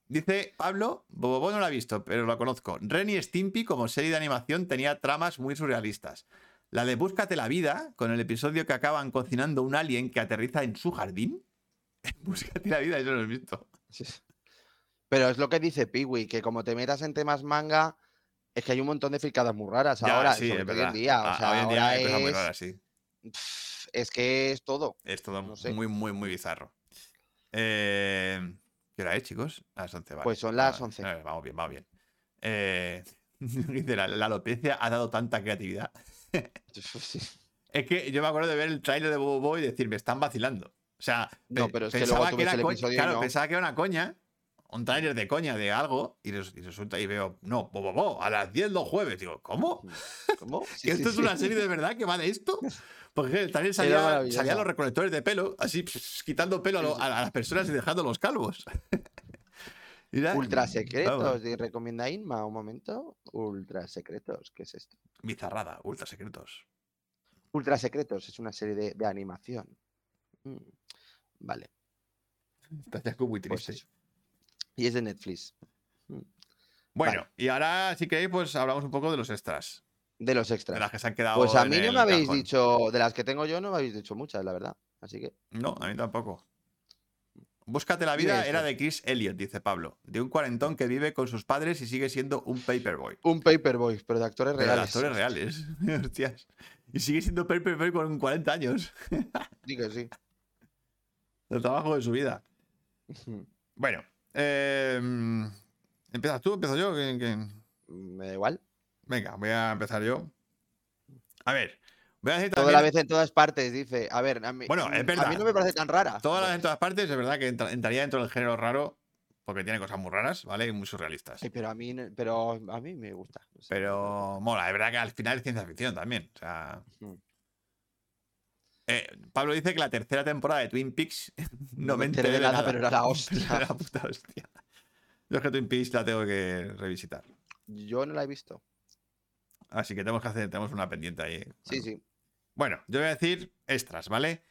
Dice Pablo, Bobobo no lo ha visto, pero lo conozco. Ren y Stimpy, como serie de animación, tenía tramas muy surrealistas. La de Búscate la vida, con el episodio que acaban cocinando un alien que aterriza en su jardín. (laughs) Búscate la vida, eso lo he visto. Sí. Pero es lo que dice Piwi, que como te metas en temas manga, es que hay un montón de fricadas muy raras Ya, ahora, sí, sobre es todo hoy en día. O Ah, sea, hoy en día ahora hay cosas muy es- raras, sí. es que es todo. Es todo No sé. muy, muy, muy bizarro. Eh, ¿Qué hora es, chicos? A las 11, vale. Pues son las Vale, 11. eh, Vamos bien, vamos bien. Eh, (laughs) la, la alopecia ha dado tanta creatividad. (laughs) (laughs) Sí. Es que yo me acuerdo de ver el tráiler de Bobo Boy y decir, me están vacilando. O sea, No, pe- pero es que pensaba luego tú ves era el co- episodio y claro, no. pensaba que era una coña, un tráiler de coña de algo, y, res- y resulta, y veo, no, Bobo Bo, a las 10 los jueves. Digo, ¿cómo? ¿Cómo? (laughs) Sí, ¿Que sí, esto es sí. una serie de verdad que va de esto? Porque también Era salía, salían los recolectores de pelo, así pss, quitando pelo a, lo- las personas y dejando los calvos. (laughs) Mira, Ultra secretos, y recomienda Inma un momento. Ultra secretos, ¿qué es esto? Bizarrada, ultra secretos. Ultra secretos es una serie de, de animación. Mm, Vale, Está Jaco muy pues triste. Y es de Netflix. bueno, vale. y ahora, si queréis, pues hablamos un poco de los extras. De los De extras. las que se han quedado. Pues a mí no me habéis cajón. dicho, de las que tengo yo, no me habéis dicho muchas, la verdad. Así que, No, a mí tampoco. Búscate la vida era de Chris Elliot, dice Pablo. De un cuarentón que vive con sus padres y sigue siendo un paperboy. un Paperboy, pero de actores Pero de reales. actores reales. (laughs) Hostias. Y sigue siendo paperboy con 40 años. Sí que sí. El trabajo de su vida. (laughs) Bueno, eh, ¿empiezas tú? ¿Empiezo yo? ¿Quién- quién? Me da igual. Venga, voy a empezar yo. A ver, voy a decir Toda también. la vez en todas partes, dice. A ver, a mí, Bueno, es mm, a verdad. mí no me parece tan rara. Todas las en todas partes, es verdad que entra- entraría dentro del género raro, porque tiene cosas muy raras, ¿vale? Y muy surrealistas. Pero a mí, pero a mí me gusta. no sé. Pero mola, es verdad que al final es ciencia ficción también. O sea. Eh, Pablo dice que la tercera temporada de Twin Peaks (laughs) no, me enteré de nada, pero era la (laughs) hostia. Era la puta hostia. Yo es que Twin Peaks la tengo que revisitar. Yo no la he visto. Así que tenemos que hacer, tenemos una pendiente ahí. Sí, sí. Bueno, yo voy a decir extras, ¿vale?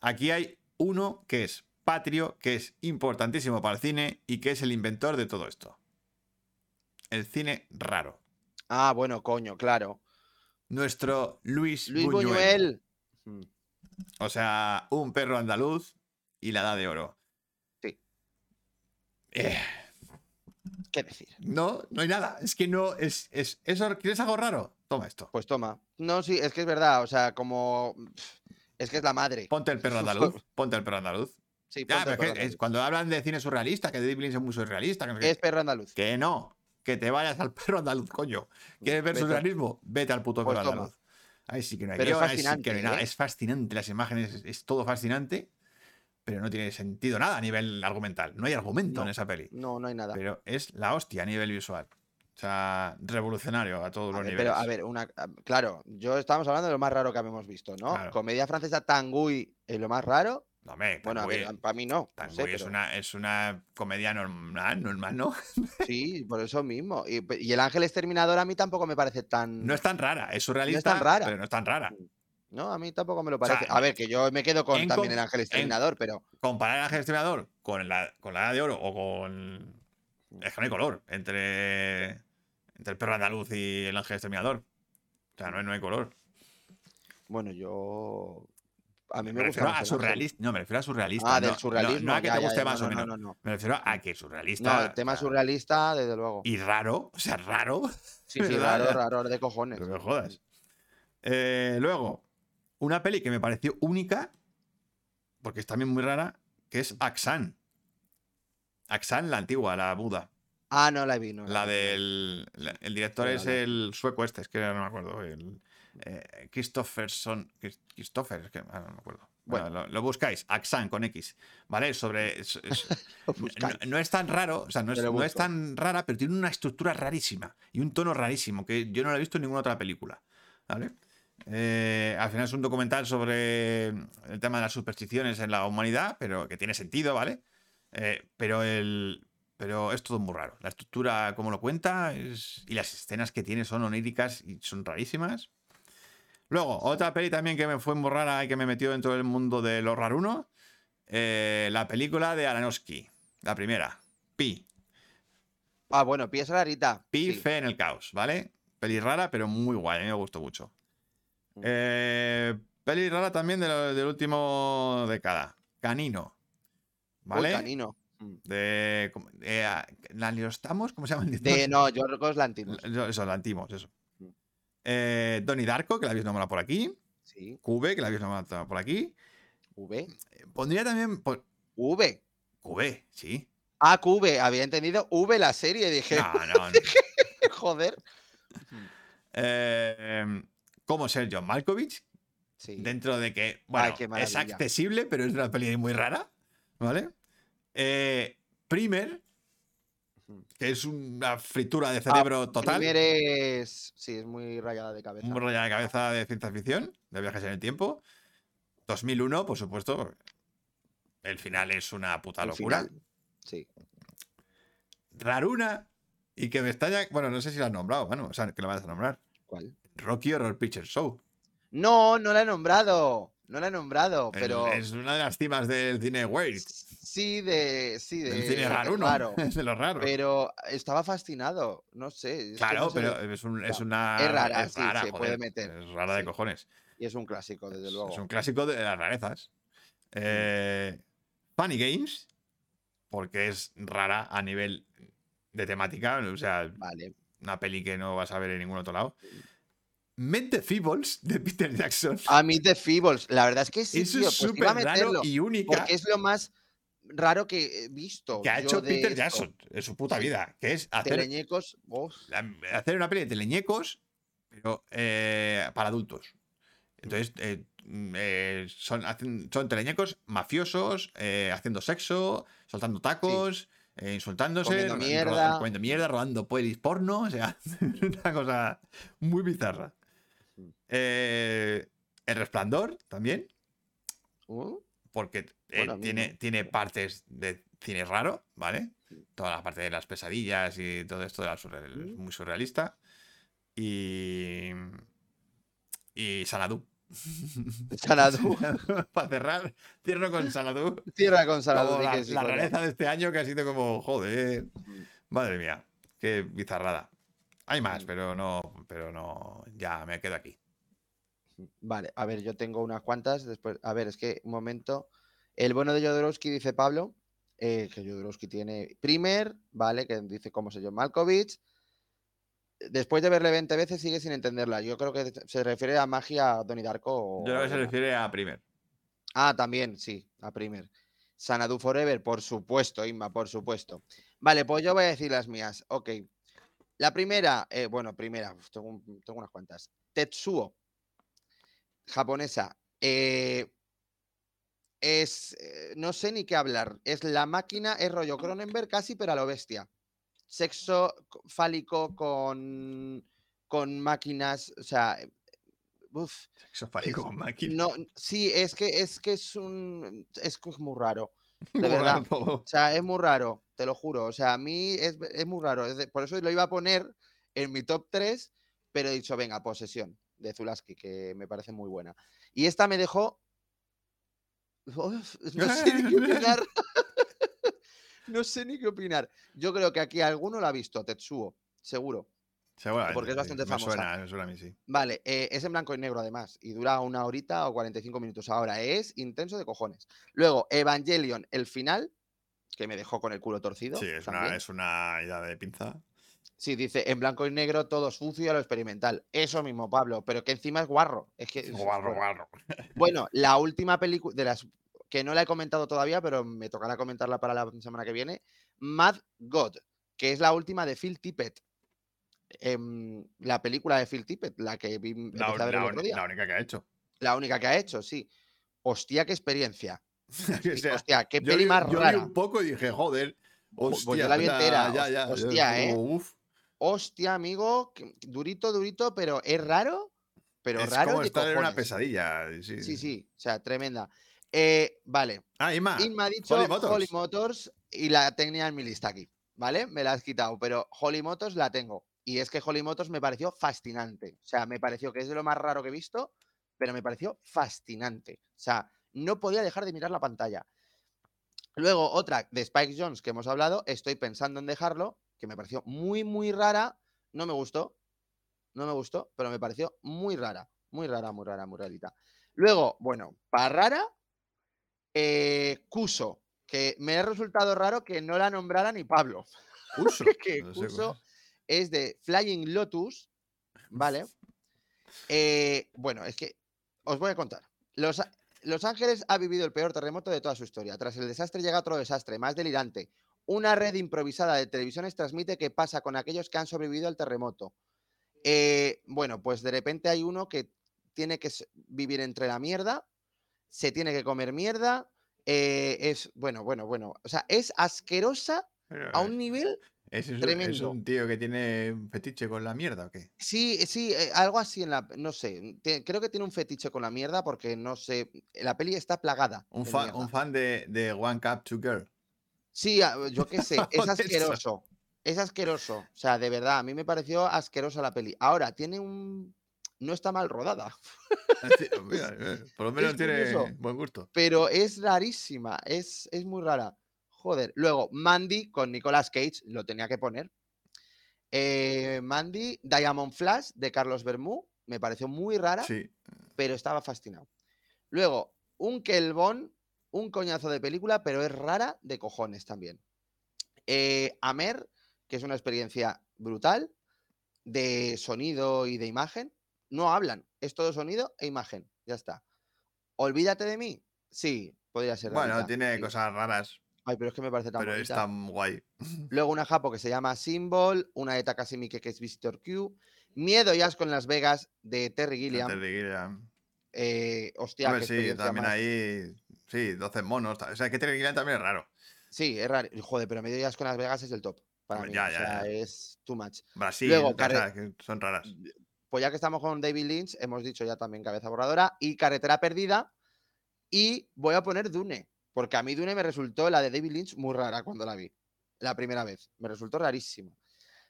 Aquí hay uno que es patrio, que es importantísimo para el cine y que es el inventor de todo esto. El cine raro. Ah, bueno, coño, claro. Nuestro Luis, Luis Buñuel. Buñuel. O sea, un perro andaluz y la edad de oro. Sí. Eh, ¿Qué decir? no, no hay nada. Es que no, es, es, eso, ¿quieres algo raro? Toma esto. Pues toma. No, sí, es que es verdad. O sea, como. Es que es la madre. Ponte el perro andaluz. (laughs) Ponte el perro andaluz. Sí, ponte pero el es que perro es- andaluz. cuando hablan de cine surrealista, que David Lynch es muy surrealista, que, Es perro andaluz. que no, que te vayas al (laughs) perro andaluz, coño. ¿Quieres ver Vete. surrealismo? Vete al puto Pues perro toma. andaluz. Ahí sí que no hay Pero es guion, ahí sí que fascinante, no hay nada. ¿eh? Es fascinante, las imágenes, es, es todo fascinante, pero no tiene sentido nada a nivel argumental. No hay argumento No. en esa peli. No, no hay nada. Pero es la hostia a nivel visual. O sea, revolucionario a todos A los ver, niveles. pero, a ver, una, a- claro, yo estábamos hablando de lo más raro que habíamos visto, ¿no? Claro. Comedia francesa Tanguy es lo más raro. No, hombre, Bueno, a ver, para mí no. no sé, es, una, es una comedia normal, normal, ¿no? (laughs) Sí, por eso mismo. Y, y el ángel exterminador a mí tampoco me parece tan. No es tan rara, es surrealista, tan rara. pero no es tan rara. No, a mí tampoco me lo sea, parece. a ver, que yo me quedo con también el ángel en- exterminador, pero. Comparar el ángel exterminador con la, con la edad de oro o con. Es que no hay color entre, entre el perro andaluz y el ángel exterminador. O sea, no hay, no hay color. Bueno, yo. A mí Me me refiero a surrealista. No, me refiero a surrealista. Ah, del no- no- surrealismo. No, a que ya, te guste ya, más no, o no, menos. no, no. Me refiero a que surrealista. No, el tema surrealista, desde luego. Y raro, o sea, raro. (laughs) Sí, sí, raro, raro de cojones. No me jodas. Eh, luego, una peli que me pareció única, porque es también muy rara, que es Axan. Axan, la antigua, la Buda. Ah, no la vi, no. La vi, no. del. el director es el sueco este, es que no me acuerdo. El, eh, Christopherson. Chris- Christopher, es que ah, no me acuerdo. Bueno, Bueno. lo, lo buscáis, Axan con X. ¿Vale? Sobre. es- es- (laughs) Lo no, no es tan raro, o sea, no es, no es tan rara, pero tiene una estructura rarísima y un tono rarísimo que yo no lo he visto en ninguna otra película. ¿Vale? Eh, al final es un documental sobre el tema de las supersticiones en la humanidad, pero que tiene sentido, ¿vale? Eh, pero el. Pero es todo muy raro. La estructura, como lo cuenta, y las escenas que tiene son oníricas y son rarísimas. Luego, otra peli también que me fue muy rara y que me metió dentro del mundo de lo raruno. eh, la película de Aronofsky. La primera. Pi. Ah, bueno, pieza la Rita. Pi, sí. fe en el caos, ¿vale? Peli rara, pero muy guay. A mí me gustó mucho. Mm. Eh, peli rara también de lo- del último década. Canino. Uy, ¿Vale? canino. Mm. De. ¿cómo- de, ah, ¿Lanniostamos? ¿Cómo se llama el? De, (laughs) no, Yorgos Lantimos. Eso, Eso, Lantimos, eso. Eh, Donnie Darko, que la habéis nombrado por aquí. Sí. Que la habéis nombrado por aquí. V. Eh, Pondría también. por- V. QV, sí. Ah, QV. Había entendido V la serie. Dije, No, no. (laughs) no. joder. Eh, ¿Cómo ser John Malkovich? Sí. Dentro de que, bueno, es accesible, pero es una peli muy rara. ¿Vale? Eh, Primer. Que es una fritura de cerebro total. Primer es. Sí, es muy rayada de cabeza. Un rollo de cabeza de ciencia ficción, de viajes en el tiempo. 2001, por supuesto. El final es una puta El locura. final. Sí. Raruna. Y que me extraña. Bueno, no sé si la has nombrado, bueno, o sea, que la vas a nombrar. ¿Cuál? Rocky Horror Picture Show. No, no la he nombrado. No la he nombrado, El- pero. Es una de las cimas del cine weird. Sí, de. Sí, de. Del cine raro, (laughs) Es de lo raro. Pero estaba fascinado. No sé. claro, no sé. pero es, un- es una. Es rara, sí, se puede meter. Es rara de Sí. cojones. Y es un clásico, desde Es- luego. Es un clásico de las rarezas. Eh, Funny Games, porque es rara a nivel de temática, o sea, Vale. una peli que no vas a ver en ningún otro lado. Mente Feebles de Peter Jackson. A mí The Feebles, la verdad es que sí, Eso tío, es pues súper raro y única porque es lo más raro que he visto. que ha hecho Peter esto. Jackson en su puta vida, que es hacer, Teleñecos, hacer una peli de teleñecos, pero eh, para adultos. Entonces, eh, mm, eh, son, hacen- son teleñecos mafiosos, haciendo sexo, soltando tacos, eh, insultándose, Comiendo mierda. ro- comiendo mierda, robando pelis porno, o sea, (laughs) una cosa muy bizarra. Eh, el resplandor también, uh, porque eh, tiene, tiene partes de cine raro, ¿vale? Toda la parte de las pesadillas y todo esto de la surreal- es muy surrealista. Y. Y Sanadu. Sanadu. (laughs) (laughs) Para cerrar, cierro con Sanadu. Tierra con Sanadu. La, la rareza de este año que ha sido como, joder, madre mía, qué bizarrada. Hay más, pero no, pero no, ya me quedo aquí. Vale, a ver, yo tengo unas cuantas. Después, a ver, es que un momento. El bueno de Jodorowsky dice Pablo, eh, que Jodorowsky tiene Primer, ¿vale? Que dice cómo se llama Malkovich. Después de verle 20 veces sigue sin entenderla. Yo creo que se refiere a magia Donnie Darko. o Yo creo que se refiere a primer. Ah, también, sí, a Primer. Sanadu Forever, por supuesto, Inma, por supuesto. Vale, pues yo voy a decir las mías. Ok. La primera, eh, bueno, primera, tengo unas cuantas. Tetsuo, japonesa. eh, es, eh, no sé ni qué hablar. Es la máquina, es rollo Cronenberg casi, pero a lo bestia. Sexo co- fálico con, con máquinas, o sea, eh, uf, Sexo fálico con máquina. no, sí, es que es que es un es que es muy raro. Muy (laughs) de verdad. raro. O sea, es muy raro, te lo juro. O sea, a mí es, es muy raro. es de- por eso lo iba a poner en mi top 3, pero he dicho, venga, posesión de Zulaski, que me parece muy buena. Y esta me dejó. Uf, (laughs) no sé ni qué opinar. (laughs) no sé ni qué opinar. Yo creo que aquí alguno la ha visto, Tetsuo, seguro. Seguramente. Porque es bastante me famosa. Suena, me suena a mí, sí. Vale, eh, es en blanco y negro además, y dura una horita o 45 minutos. Ahora es intenso de cojones. Luego, Evangelion, el final, que me dejó con el culo torcido. Sí, es también. una, es una idea de pinza. Sí, dice en blanco y negro, todo sucio a lo experimental. Eso mismo, Pablo, pero que encima es guarro. Es que, Guarro, guarro. Bueno, (laughs) la última película de las que no la he comentado todavía, pero me tocará comentarla para la semana que viene. Mad God, que es la última de Phil Tippett. Em, la película de Phil Tippett, la que vi, La, la día. la única que ha hecho. La única que ha hecho, sí. Hostia, qué experiencia. (laughs) O sea, Hostia, qué yo peli vi- más yo vi rara. un poco y dije, joder. pues yo Hostia, la vi ya, entera, Ya, hos- ya, yo hostia, ¿eh? uf, Hostia, amigo, durito, durito, pero es raro. Pero es raro. como estar en una pesadilla. Sí, Sí, sí, o sea, tremenda. Eh, vale, Ah, Inma. me ha dicho Holly Holly Motors. Motors. y la tenía en mi lista aquí, ¿vale? Me la has quitado, pero Holly Motors la tengo. Y es que Holly Motors me pareció fascinante. O sea, me pareció que es de lo más raro que he visto, pero me pareció fascinante. O sea, no podía dejar de mirar la pantalla. Luego, otra de Spike Jones que hemos hablado, estoy pensando en dejarlo, que me pareció muy, muy rara. No me gustó, no me gustó, pero me pareció muy rara, muy rara, muy rara, muy rarita. Luego, bueno, para rara, eh, Cuso, que me ha resultado raro que no la nombrara ni Pablo. Uso. (laughs) que No sé cuál Cuso es. es de Flying Lotus, ¿vale? Eh, bueno, es que os voy a contar. Los, Los Ángeles ha vivido el peor terremoto de toda su historia. Tras el desastre llega otro desastre, más delirante. Una red improvisada de televisiones transmite qué pasa con aquellos que han sobrevivido al terremoto. Eh, bueno, pues de repente hay uno que tiene que vivir entre la mierda, se tiene que comer mierda. eh, es, bueno, bueno, bueno. O sea, es asquerosa Pero, a un nivel ¿Es, es un- ¿Es tremendo. un tío que tiene un fetiche con la mierda o qué? Sí, sí, eh, algo así en la. No sé. te- creo que tiene un fetiche con la mierda porque no sé. La peli está plagada. Un fan de, de One Cup to Girl. Sí, yo qué sé. (laughs) Es asqueroso. Es asqueroso. O sea, de verdad, a mí me pareció asquerosa la peli. Ahora, tiene un. No está mal rodada, (laughs) Sí, mira, eh, Por lo (laughs) menos tiene curioso. buen gusto. pero es rarísima. Es, es muy rara. Joder. Luego, Mandy con Nicolas Cage, lo tenía que poner. Eh, Mandy, Diamond Flash de Carlos Bermú, me pareció muy rara. Sí. pero estaba fascinado. Luego, un Kelbon, un coñazo de película, pero es rara de cojones también. Eh, Amer, que es una experiencia brutal de sonido y de imagen. No hablan, es todo sonido e imagen, ya está. Olvídate de mí, sí, podría ser. Bueno, rarita, tiene sí. cosas raras, Ay, pero es que me parece tan pero bonita. está muy guay. (laughs) Luego una japo que se llama Symbol, una de Takashi Miike que es Visitor Q, Miedo y Asco en Las Vegas de Terry Gilliam. Terry Gilliam. Eh, hostia, Hombre, sí, también más- ahí. Sí, 12 monos. O sea, que Terry Gilliam también es raro. Sí, es raro. Joder, pero Medio Días con Las Vegas es el top. Para Hombre, mí. ya, o ya, sea, ya. es too much. Brasil, Luego, Carre- que son raras. Pues ya que estamos con David Lynch, hemos dicho ya también Cabeza Borradora y Carretera Perdida. Y voy a poner Dune, porque a mí Dune me resultó la de David Lynch muy rara cuando la vi. La primera vez. Me resultó rarísima.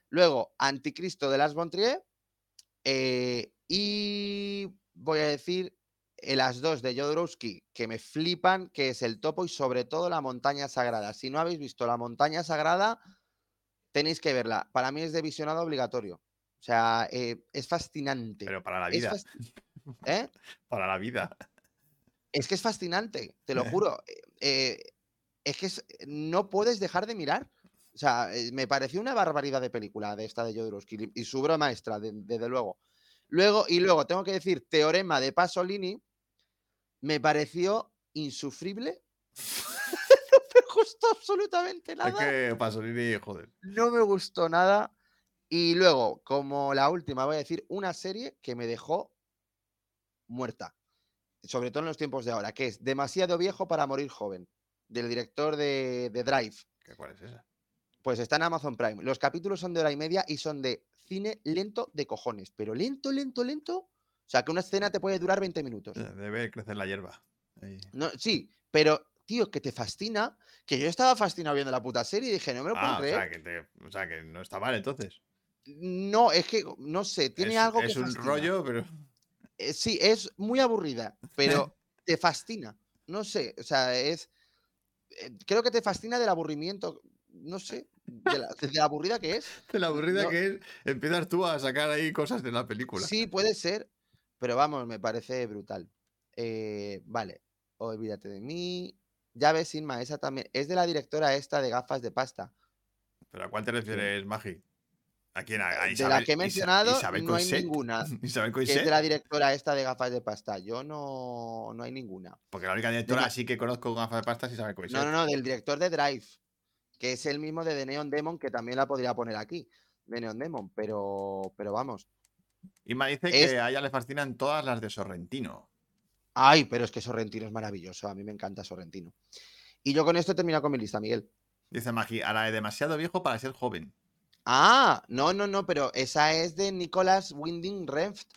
Luego, Anticristo de Las Bontrier. eh, y voy a decir las dos de Jodorowsky que me flipan, que es El Topo y sobre todo La Montaña Sagrada. Si no habéis visto La Montaña Sagrada, tenéis que verla. Para mí es de visionado obligatorio. O sea, eh, es fascinante. Pero para la vida. ¿Eh? (laughs) Para la vida. Es que es fascinante, te lo (laughs) juro. Eh, eh, es que es- no puedes dejar de mirar. O sea, eh, me pareció una barbaridad de película de esta de Jodorowsky y su obra maestra, de- desde luego. Luego, y luego tengo que decir, Teorema de Pasolini me pareció insufrible. (laughs) (laughs) no me gustó absolutamente Es nada. que Pasolini, joder. No me gustó nada. Y luego, como la última, voy a decir una serie que me dejó muerta. Sobre todo en los tiempos de ahora, que es Demasiado viejo para morir joven, del director de, de Drive. ¿Qué, ¿Cuál es esa? Pues está en Amazon Prime. Los capítulos son de hora y media y son de cine lento de cojones. Pero lento, lento, lento. O sea, que una escena te puede durar 20 minutos. De ver crecer la hierba. Ahí. No, sí, pero, tío, que te fascina. Que yo estaba fascinado viendo la puta serie y dije, no me lo puedo Ah, o creer. sea, que te- o sea, que no está mal entonces. No, es que, no sé, tiene es, algo es que un fascina. rollo, pero. Eh, sí, es muy aburrida, pero (laughs) te fascina. No sé, o sea, es. eh, Creo que te fascina del aburrimiento. No sé, de la, de la aburrida que es. (laughs) De la aburrida No. que es, empiezas tú a sacar ahí cosas de la película. Sí, puede ser, pero vamos, me parece brutal. Eh, vale, olvídate de mí. Ya ves, Inma, esa también. Es de la directora esta de gafas de pasta. ¿Pero a cuál te refieres, Magi? ¿A quién? ¿A, a de Isabel- la que he mencionado, Isabel no hay ninguna. (laughs) Isabel Que es de la directora esta de gafas de pasta. Yo no, no hay ninguna. porque la única directora así que conozco con gafas de pasta es Isabel Coixet. No, no, no, del director de Drive, que es el mismo de The Neon Demon, que también la podría poner aquí, de Neon Demon, pero, pero vamos. Y me dice Es- que a ella le fascinan todas las de Sorrentino. Ay, pero es que Sorrentino es maravilloso, a mí me encanta Sorrentino. Y yo con esto he terminado con mi lista, Miguel. Dice Magi, a la de demasiado viejo para ser joven. Ah, no, no, no, pero esa es de Nicolas Winding Renft.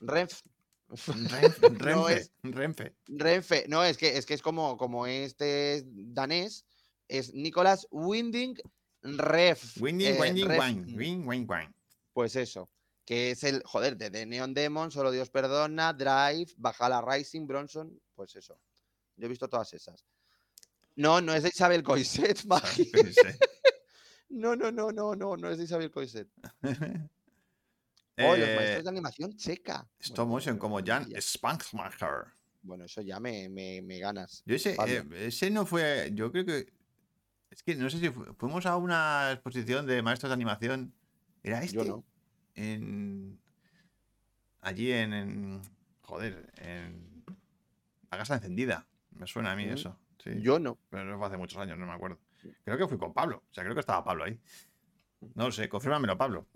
Renft. Renfe, (laughs) No Renfe, es- Renfe. Renfe. No, es que es que es como, como este es danés, es Nicolas Winding Ref. Winding, eh, winding, Ref- wing, wang. Pues eso, que es el, joder, de The Neon Demon, Solo Dios Perdona, Drive, Bajala Rising, Bronson, pues eso. Yo he visto todas esas. No, no es de Isabel Coixet, (laughs) Magi. (laughs) No, no, no, no, no, no es de Isabel Coixet. (laughs) Oh, los Eh, maestros de animación checa. Stop Bueno, motion como Jan. Spankmacher. Bueno, eso ya me, me, me ganas. Yo ese, eh, ese no fue. Yo creo que. Es que no sé si fu- fuimos a una exposición de maestros de animación. ¿Era este? Yo no. En. Allí en. en- joder, en. La casa encendida. Me suena a mí Mm, eso. Sí. Yo no. Pero no fue hace muchos años, no me acuerdo. Creo que fui con Pablo. O sea, creo que estaba Pablo ahí. No lo sé, confírmamelo, Pablo.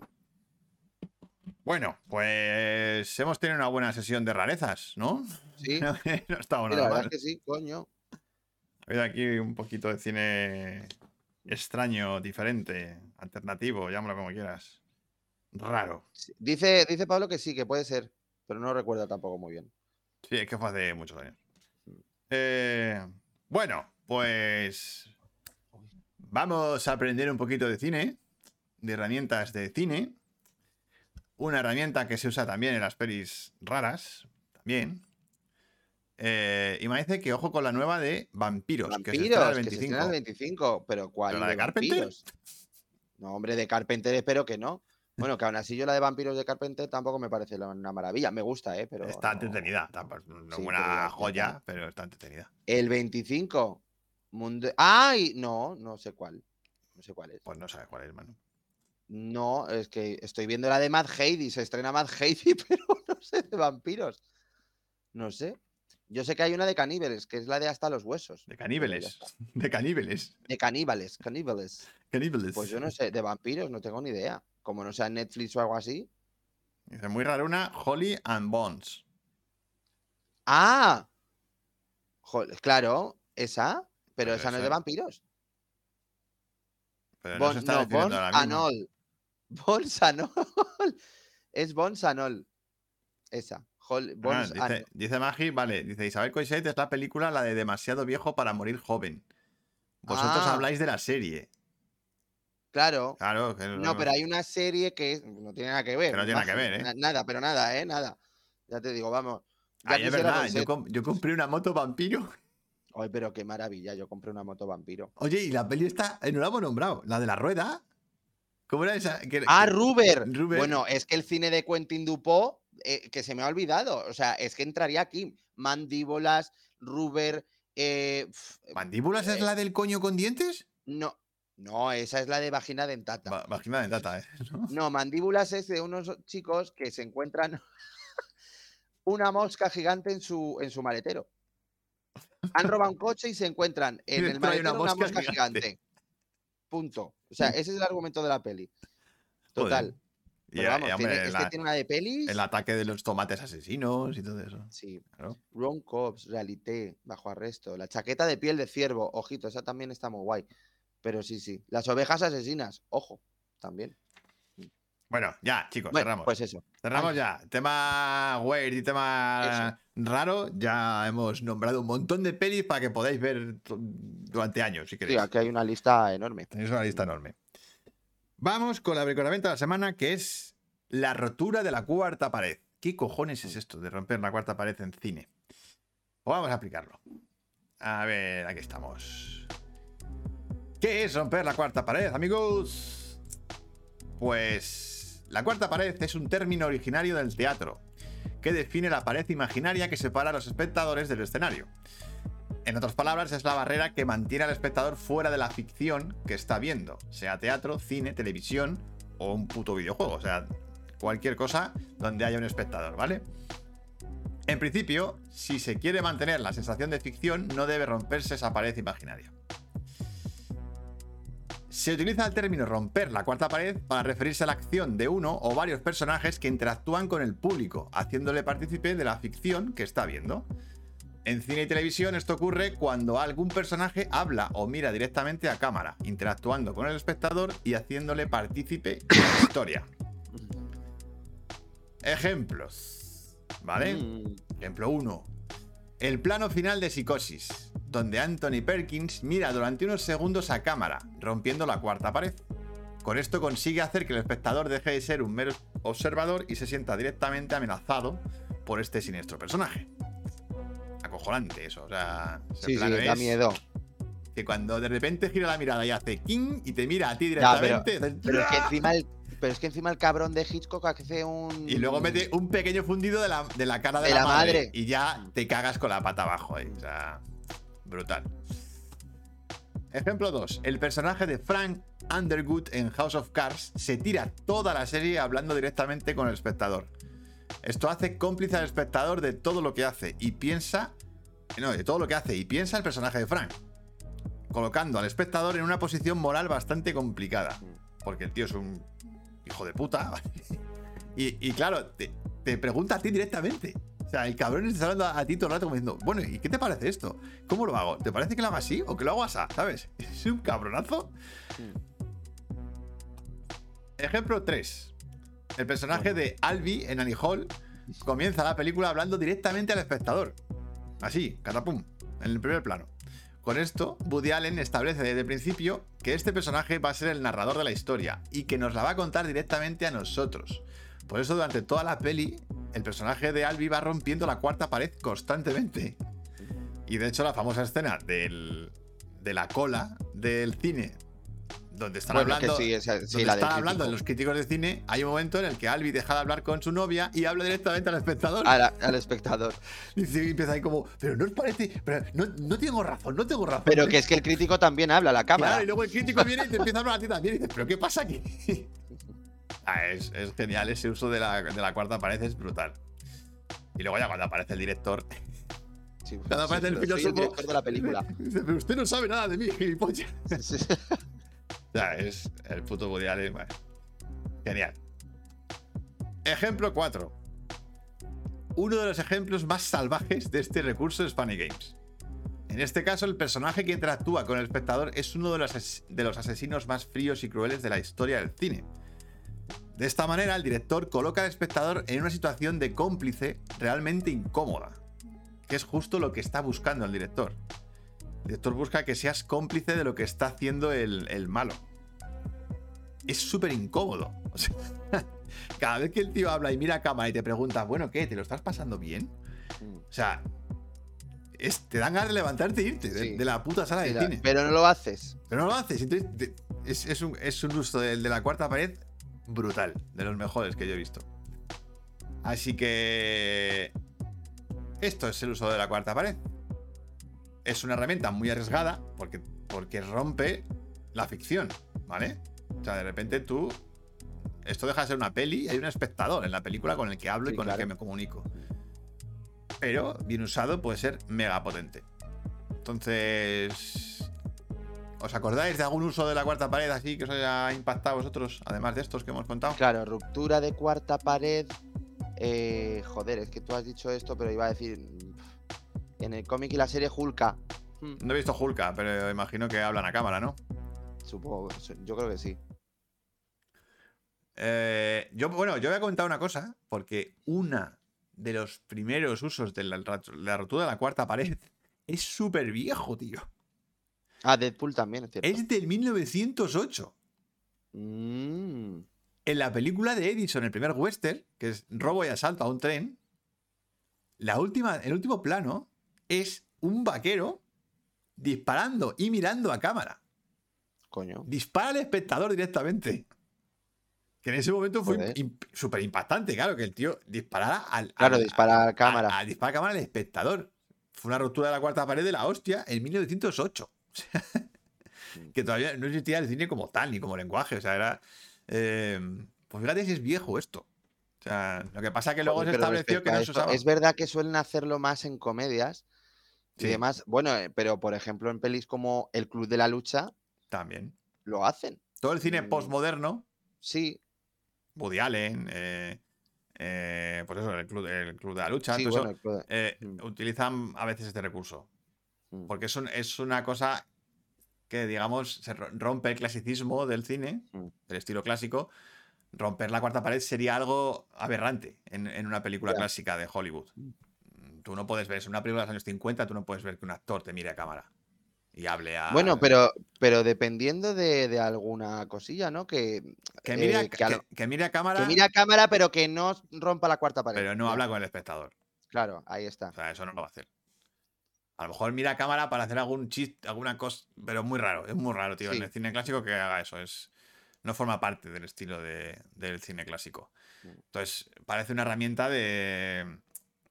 Bueno, pues hemos tenido una buena sesión de rarezas, ¿no? Sí, (laughs) no ha estado sí, la nada verdad mal. es que sí, coño. Ha habido aquí un poquito de cine extraño, diferente, alternativo, llámalo como quieras. Raro. Dice, dice Pablo que sí, que puede ser, pero no recuerda tampoco muy bien. Sí, es que fue hace muchos años. Eh, bueno, pues vamos a aprender un poquito de cine, de herramientas de cine. Una herramienta que se usa también en las pelis raras, también. Eh, y me dice que ojo con la nueva de Vampiros, que se estrena el que se 25. estrena el 25, pero ¿cuál? ¿Pero la de Carpenter? vampiros? No, hombre, de Carpenter espero que no. Bueno, que aún así yo la de vampiros de Carpenter tampoco me parece una maravilla. Me gusta, ¿eh? Pero Está no. entretenida, tampoco- no Sí, una joya, pero está entretenida. El 25. Mundo... ¡Ay! No, no sé cuál. No sé cuál es. Pues no sabes cuál es, mano. No, es que estoy viendo la de Mad Heidi. Se estrena Mad Heidi, (laughs) pero no sé de vampiros. No sé. Yo sé que hay una de caníbales, que es la de hasta los huesos. De caníbales. (laughs) De caníbales. De caníbales, caníbales. Caníbales. Pues yo no sé, de vampiros no tengo ni idea. Como no sea Netflix o algo así. Dice muy rara una Holly and Bones. ¡Ah! Claro, esa, pero Pero esa no es de vampiros. Pero no Bon- se está no, Bones. Anol. (laughs) Anol. Es Bones Anol. Esa. Hol- Ah, dice, Anol. dice Magi, vale, dice Isabel Coixet es la película la de demasiado viejo para morir joven. Vosotros Ah. habláis de la serie. Claro. Claro, que No, pero hay una serie que no tiene nada que ver. Que no tiene nada que ver, ¿eh? na- Nada, pero nada, ¿eh? Nada. Ya te digo, vamos. Ay, es verdad, yo, compré una moto vampiro. Ay, pero qué maravilla, yo compré una moto vampiro. Oye, y la peli está, eh, no la hemos nombrado, la de la rueda. ¿Cómo era esa? Que- Ah, Ruber. Ruber. Bueno, es que el cine de Quentin Dupont, eh, que se me ha olvidado. O sea, es que entraría aquí. Mandíbulas, Ruber. eh, ¿Mandíbulas es eh, la del coño con dientes? no, no, esa es la de vagina dentata. Va- Vagina de tata, ¿eh? (laughs) ¿No? No, mandíbulas es de unos chicos que se encuentran (laughs) una mosca gigante en su, en su maletero. Han robado un coche y se encuentran en el hay una maletero una mosca mosca, gigante. gigante. Punto. O sea, ese es el argumento de la peli. Total. Joder. Y, Pero y, vamos, tiene- es que tiene una de pelis. el ataque de los tomates asesinos y todo eso. Sí. Claro. Ron Cops, Realité, Bajo Arresto. La chaqueta de piel de ciervo, ojito, esa también está muy guay. Pero sí, sí. Las ovejas asesinas, ojo, también. Bueno, ya, chicos, Bueno, cerramos. pues eso. Cerramos Ay. ya. Tema weird y tema raro. Ya hemos nombrado un montón de pelis para que podáis ver durante años, si Sí, queréis. aquí hay una lista enorme. Tenéis una lista enorme. Vamos con la bricolamento de la semana, que es la rotura de la cuarta pared. ¿Qué cojones es esto de romper la cuarta pared en cine? Pues vamos a explicarlo. A ver, aquí estamos. ¿Qué es romper la cuarta pared, amigos? Pues la cuarta pared es un término originario del teatro que define la pared imaginaria que separa a los espectadores del escenario. En otras palabras, es la barrera que mantiene al espectador fuera de la ficción que está viendo, sea teatro, cine, televisión o un puto videojuego, o sea, cualquier cosa donde haya un espectador, ¿vale? En principio, si se quiere mantener la sensación de ficción, no debe romperse esa pared imaginaria. Se utiliza el término romper la cuarta pared para referirse a la acción de uno o varios personajes que interactúan con el público, haciéndole partícipe de la ficción que está viendo. En cine y televisión esto ocurre cuando algún personaje habla o mira directamente a cámara, interactuando con el espectador y haciéndole partícipe de la historia. Ejemplos. ¿Vale? Mm, Ejemplo 1. El plano final de Psicosis, donde Anthony Perkins mira durante unos segundos a cámara, rompiendo la cuarta pared. Con esto consigue hacer que el espectador deje de ser un mero observador y se sienta directamente amenazado por este siniestro personaje. Acojonante eso, o sea, Sí, sí, da miedo. que cuando de repente gira la mirada y hace king y te mira a ti pero- directamente, Pero es que encima el, pero es que encima el cabrón de Hitchcock hace un. Y luego mete un pequeño fundido de la, de la cara de, De la, la madre, madre. Y ya te cagas con la pata abajo. eh. O sea, brutal. Ejemplo 2. El personaje de Frank Underwood en House of Cards se tira toda la serie hablando directamente con el espectador. Esto hace cómplice al espectador de todo lo que hace y piensa. No, de todo lo que hace y piensa el personaje de Frank. Colocando al espectador en una posición moral bastante complicada. Porque el tío es un hijo de puta. (laughs) Y, claro, te pregunta a ti directamente. O sea, el cabrón está hablando a, a ti todo el rato como diciendo, bueno, ¿y qué te parece esto? ¿Cómo lo hago? ¿Te parece que lo hago así o que lo hago así? ¿Sabes? (laughs) Es un cabronazo. Ejemplo 3. El personaje de Albi en Annie Hall comienza la película hablando directamente al espectador. Así, catapum, en el primer plano. Con esto, Woody Allen establece desde el principio que este personaje va a ser el narrador de la historia y que nos la va a contar directamente a nosotros. Por eso durante toda la peli, el personaje de Albi va rompiendo la cuarta pared constantemente. Y de hecho la famosa escena del, de la cola del cine, donde están Bueno, hablando, sí, esa- sí, donde la están hablando crítico. los críticos de cine, hay un momento en el que Albi deja de hablar con su novia y habla directamente al espectador. La- al espectador. (laughs) Y empieza ahí como, pero no os parece, pero no, no tengo razón, no tengo razón. Pero que es que el crítico también habla a la cámara. Claro, y luego el crítico viene y te empieza a hablar a ti también y dices, ¿pero qué pasa aquí? (laughs) Ah, es, es genial, ese uso de la, de la cuarta pared es brutal. Y luego ya cuando aparece el director, (laughs) Sí, cuando aparece el filósofo, director de la película. (laughs) dice, pero usted no sabe nada de mí, gilipollas. Sí. O sea, es el puto Woody Allen, bueno, Genial. Ejemplo 4. Uno de los ejemplos más salvajes de este recurso es Funny Games. En este caso, el personaje que interactúa con el espectador es uno de los, ases- de los asesinos más fríos y crueles de la historia del cine. De esta manera, el director coloca al espectador en una situación de cómplice realmente incómoda, que es justo lo que está buscando el director. El director busca que seas cómplice de lo que está haciendo el, el malo. Es súper incómodo. O sea, (laughs) cada vez que el tío habla y mira a cámara y te pregunta, bueno, ¿qué? ¿Te lo estás pasando bien? O sea, es- te dan ganas de levantarte e irte de, Sí. de la puta sala de Mira, cine. Pero no lo haces. Pero no lo haces. Entonces, te- es, es un, es un uso de la cuarta pared brutal. De los mejores que yo he visto. Así que. Esto es el uso de la cuarta pared. Es una herramienta muy arriesgada porque, porque rompe la ficción, ¿vale? O sea, de repente tú. Esto deja de ser una peli y hay un espectador en la película con el que hablo y con el que me comunico. Pero bien usado puede ser mega potente. Entonces. ¿Os acordáis de algún uso de la cuarta pared así que os haya impactado a vosotros, además de estos que hemos contado? Claro, ruptura de cuarta pared. eh, joder, es que tú has dicho esto, pero iba a decir. En el cómic y la serie Hulka. Mm, No he visto Hulka, pero imagino que hablan a cámara, ¿no? Supongo, yo creo que sí. Eh, yo, bueno, yo voy a comentar una cosa, porque una de los primeros usos de la, la rotura de la cuarta pared (laughs) es súper viejo, tío. Ah, Deadpool también, es cierto. Es del 1908. Mm, En la película de Edison, el primer western, que es robo y asalto a un tren, la última, el último plano es un vaquero disparando y mirando a cámara. Coño. Dispara al espectador directamente. Que en ese momento fue imp- súper impactante, claro, que el tío disparara al. Claro, al- dispara a cámara. A, a disparar a cámara al espectador. Fue una ruptura de la cuarta pared de la hostia en 1908. (laughs) Que todavía no existía el cine como tal, ni como lenguaje. O sea, era. eh, pues fíjate si es viejo esto. O sea, lo que pasa es que luego se estableció que no se usaba. Es verdad que suelen hacerlo más en comedias Sí. y demás. Bueno, eh, pero por ejemplo en pelis como El Club de la Lucha También. lo hacen. Todo el cine Mm. postmoderno, Sí, Woody Allen, eh, eh, pues eso, el club, el club de la lucha, sí, eso, bueno, eh, Mm. utilizan a veces este recurso. Mm. Porque es, un- es una cosa que, digamos, se ro- rompe el clasicismo del cine, Mm. del estilo clásico. Romper la cuarta pared sería algo aberrante en, en una película clásica de Hollywood. Mm. Tú no puedes ver, en una película de los años 50, tú no puedes ver que un actor te mire a cámara y hable a. Bueno, pero, pero dependiendo de, de alguna cosilla, ¿no? Que, Que mire, a, eh, que que- mire a cámara, que mire a cámara, pero que no rompa la cuarta pared. pero no habla con el espectador. Claro, ahí está. O sea, eso no lo va a hacer. A lo mejor mira a cámara para hacer algún chiste, alguna cosa, pero muy raro, es muy raro, tío. Sí. En el cine clásico que haga eso, es no forma parte del estilo de- del cine clásico. Mm. Entonces, parece una herramienta de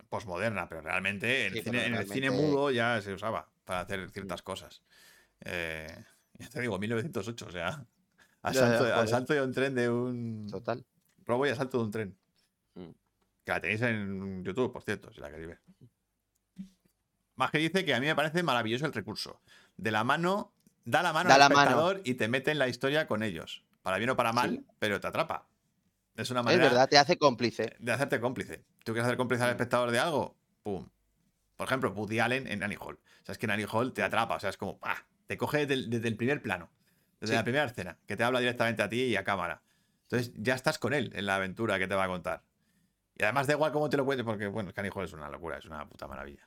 posmoderna, pero realmente en, Sí, el cine, pero en el cine realmente- mudo ya se usaba para hacer ciertas cosas. Eh, ya te digo, 1908, o sea, (laughs) al Ya, ya, salto, al joder. salto de un tren de un Total. robo y al salto de un tren. Mm. Que la tenéis en YouTube, por cierto, si la queréis ver. Más que dice que a mí me parece maravilloso el recurso. De la mano, da la mano Da al la mano. espectador y te mete en la historia con ellos. Para bien o para mal, Sí. pero te atrapa. Es una Es manera verdad, te hace cómplice. de hacerte cómplice. ¿Tú quieres hacer cómplice al espectador de algo? ¡Pum! Por ejemplo, Woody Allen en Annie Hall. O sea, es que en Annie Hall te atrapa. O sea, es como, ¡ah! Te coge desde el, desde el primer plano. Desde Sí. la primera escena. Que te habla directamente a ti y a cámara. Entonces, ya estás con él en la aventura que te va a contar. Y además da igual cómo te lo cuentes, porque, bueno, es Annie Hall es una locura, es una puta maravilla.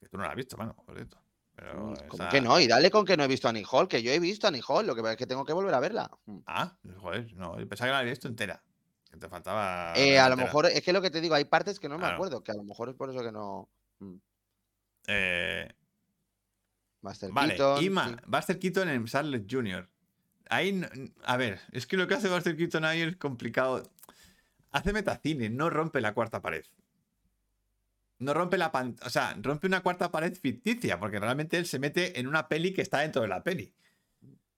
Que tú no la has visto, mano. Pero Mm, ¿Cómo esa- que no? Y dale con que no he visto a Annie Hall, que yo he visto a Annie Hall, lo que pasa es que tengo que volver a verla. Mm. Ah, joder, no, yo pensaba que la había visto entera. Que te faltaba. Eh, a lo mejor, es que lo que te digo, hay partes que no me Claro. acuerdo, que a lo mejor es por eso que no. Mm. Eh, Master Vale, Keaton, Ima, sí. Buster Keaton en Charlotte Jr. Ahí, a ver, es que lo que hace Buster Keaton ahí es complicado. Hace metacine, no rompe la cuarta pared. No rompe la pantalla, o sea, rompe una cuarta pared ficticia, porque realmente él se mete en una peli que está dentro de la peli.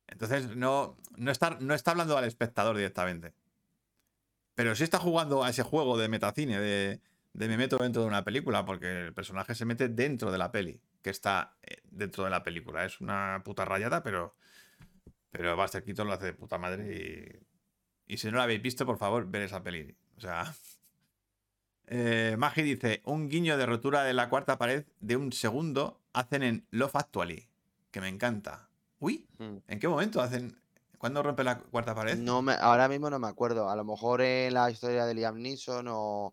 Entonces, no, no, está, no está hablando al espectador directamente. Pero sí está jugando a ese juego de metacine, de, de me meto dentro de una película, porque el personaje se mete dentro de la peli, que está eh, dentro de la película. Es una puta rayada, pero, pero Buster Keaton lo hace de puta madre y, y si no la habéis visto, por favor, ver esa peli. O sea... Eh, Magi dice, un guiño de rotura de la cuarta pared de un segundo hacen en Love Actually, que me encanta. Uy, Mm. ¿en qué momento hacen? ¿Cuándo rompe la cuarta pared? No me, ahora mismo no me acuerdo. A lo mejor en la historia de Liam Neeson o.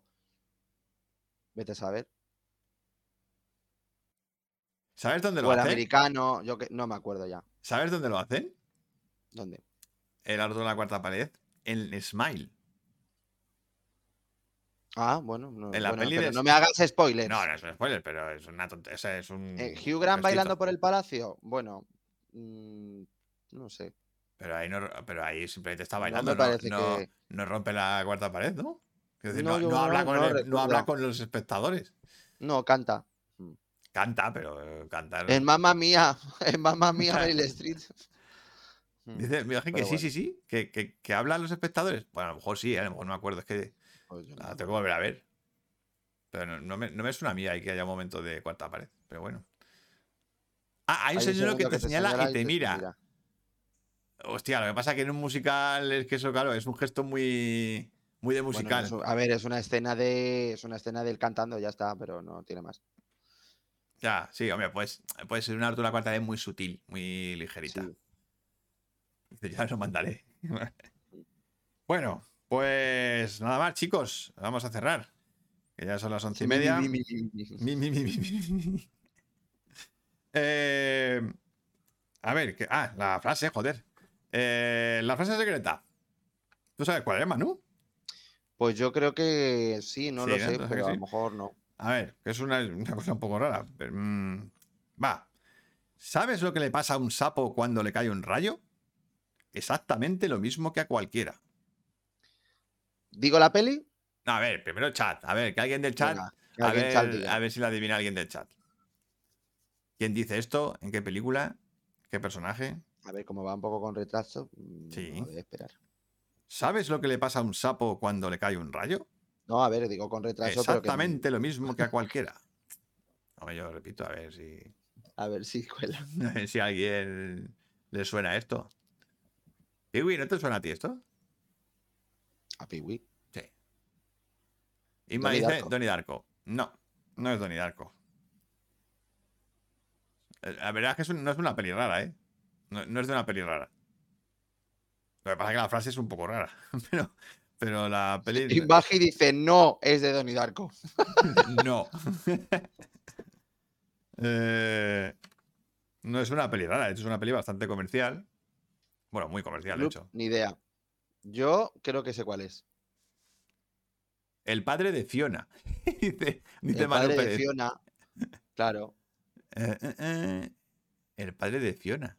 Vete a saber. ¿Sabes dónde lo O el hacen? americano, yo que no me acuerdo ya. ¿Sabes dónde lo hacen? ¿Dónde? El rotura de la cuarta pared. En Smile. Ah, bueno, no, En la bueno, peli pero de- no me hagas spoilers. No, no es un spoiler, pero es una tontería. Es un. Eh, Hugh Grant bailando por el palacio. Bueno, mm, no sé. Pero ahí, no, pero ahí simplemente está bailando. No, parece no- que- no rompe la cuarta pared, ¿no? Decir, No, habla, con no el- no recuerdo. habla con los espectadores. No, canta. Canta, pero eh, cantar. En Mamma Mía, (laughs) en Mamma Mía, (laughs) Meryl Streep. Mm, Dice, imagino que sí, sí, sí. Que, que, que hablan los espectadores. Bueno, a lo mejor sí, ¿eh? a lo mejor no me acuerdo. Es que pues yo la no. tengo que volver a ver. Pero no, no me, no me suena a mí ahí que haya un momento de cuarta pared. Pero bueno. Ah, hay un Hay un señor que te señala y te te mira. Hostia, lo que pasa es que en un musical es que eso, claro, es un gesto muy, muy de Bueno, musical. es a ver, es una escena de. Es una escena del cantando, ya está, pero no tiene más. Ya, sí, hombre, pues puede ser una altura cuarta vez muy sutil, muy ligerita. Sí. Ya lo mandaré. (laughs) bueno, pues nada más, chicos. Vamos a cerrar. Que ya son las once y media. Eh, a ver, que, ah, la frase, joder. Eh, la frase secreta. ¿Tú sabes cuál es, Manu? Pues yo creo que sí, no Sí, lo sé, pero a lo mejor no. A ver, que es una, una cosa un poco rara. pero, mm, va. ¿Sabes lo que le pasa a un sapo cuando le cae un rayo? exactamente lo mismo que a cualquiera. ¿Digo la peli? No, a ver, primero chat. A ver, que alguien del chat. Venga, que a, ver, chat a ver si lo adivina alguien del chat. ¿Quién dice esto? ¿En qué película? ¿Qué personaje? A ver, como va un poco con retraso. mm, Sí. no, voy a esperar. ¿Sabes lo que le pasa a un sapo cuando le cae un rayo? No, a ver, digo con retraso, pero que- Exactamente lo mismo que a cualquiera. (laughs) Hombre, yo repito, a ver si, A ver si cuela. a (laughs) ver si a alguien le suena esto. Piwi, ¿no te suena a ti esto? A Piwi. Sí. Inma Donnie dice Darko. Donnie Darko. No, no es Donnie Darko. Eh, La verdad es que es un- no es una peli rara, ¿eh? No, no es de una peli rara. Lo que pasa es que la frase es un poco rara. (laughs) Pero, pero la peli. Y Baji dice, no, es de Donnie Darko. (laughs) No. (laughs) Eh, no es una peli rara, de hecho es una peli bastante comercial. Bueno, muy comercial, de hecho. Ni idea. Yo creo que sé cuál es. El padre de Fiona. (laughs) dice dice El Manu padre de. Fiona. Claro, (laughs) Eh, eh, eh, El padre de Fiona.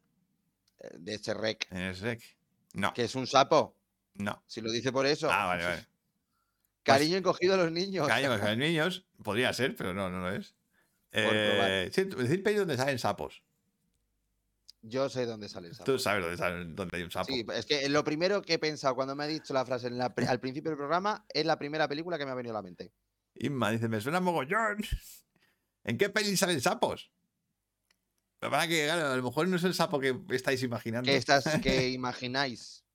de ese rec. Rec. No, Que es un sapo. no. Si lo dice por eso. Ah, vale, vale. (laughs) Cariño encogido a los niños. Cariño, con los niños podría ser, pero no, no lo es. Eh, sí, decir peli donde salen sapos. Yo sé dónde sale el sapo. Tú sabes dónde, salen- dónde hay un sapo. Sí, es que lo primero que he pensado cuando me ha dicho la frase en la pri- (laughs) al principio del programa es la primera película que me ha venido a la mente. Inma dice, me suena mogollón. (laughs) ¿En qué peli salen sapos? Lo que que, claro, a lo mejor no es el sapo que estáis imaginando. ¿Qué estás, que (laughs) imagináis?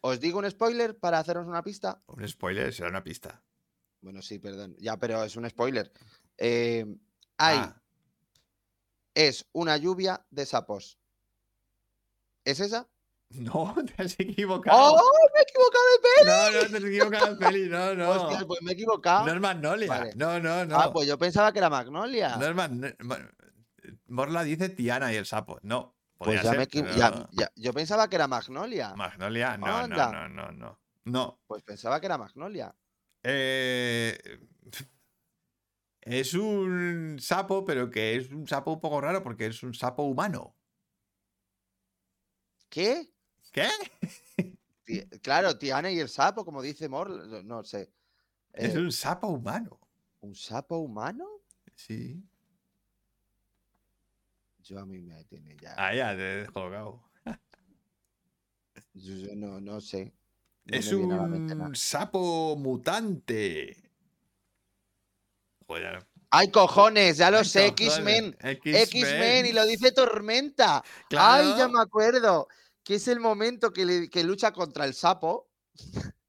¿Os digo un spoiler para haceros una pista? Un spoiler será una pista. Bueno, sí, perdón. Ya, pero es un spoiler. Eh, hay, Ah, es una lluvia de sapos. ¿Es esa? (laughs) no, te has equivocado. ¡Oh! ¡Me he equivocado de peli! No, no, te has equivocado de peli. No, no. Hostia, pues me he equivocado. No es Magnolia. Vale. No, no, no. Ah, pues yo pensaba que era Magnolia. No es Mag- Ma- Morla dice Tiana y el sapo. No. pues ya ser, me pero ya- ya- Yo pensaba que era Magnolia. Magnolia, no, no, no, no, no. No. Pues pensaba que era Magnolia. Eh, es un sapo, pero que es un sapo un poco raro porque es un sapo humano. ¿Qué? ¿Qué? Claro, Tiana y el sapo, como dice Mor, no- sé. Es Eh, un sapo humano. ¿Un sapo humano? Sí. Yo a mí me tiene ya. Ah, ya, te he descolocado. Yo, yo no, no sé. No Es un sapo mutante. ¡Ay, cojones! Ya lo sé, X-Men. X-Men. Y lo dice Tormenta. Claro. ¡Ay, ya me acuerdo! Que es el momento que, le- que lucha contra el sapo. (laughs)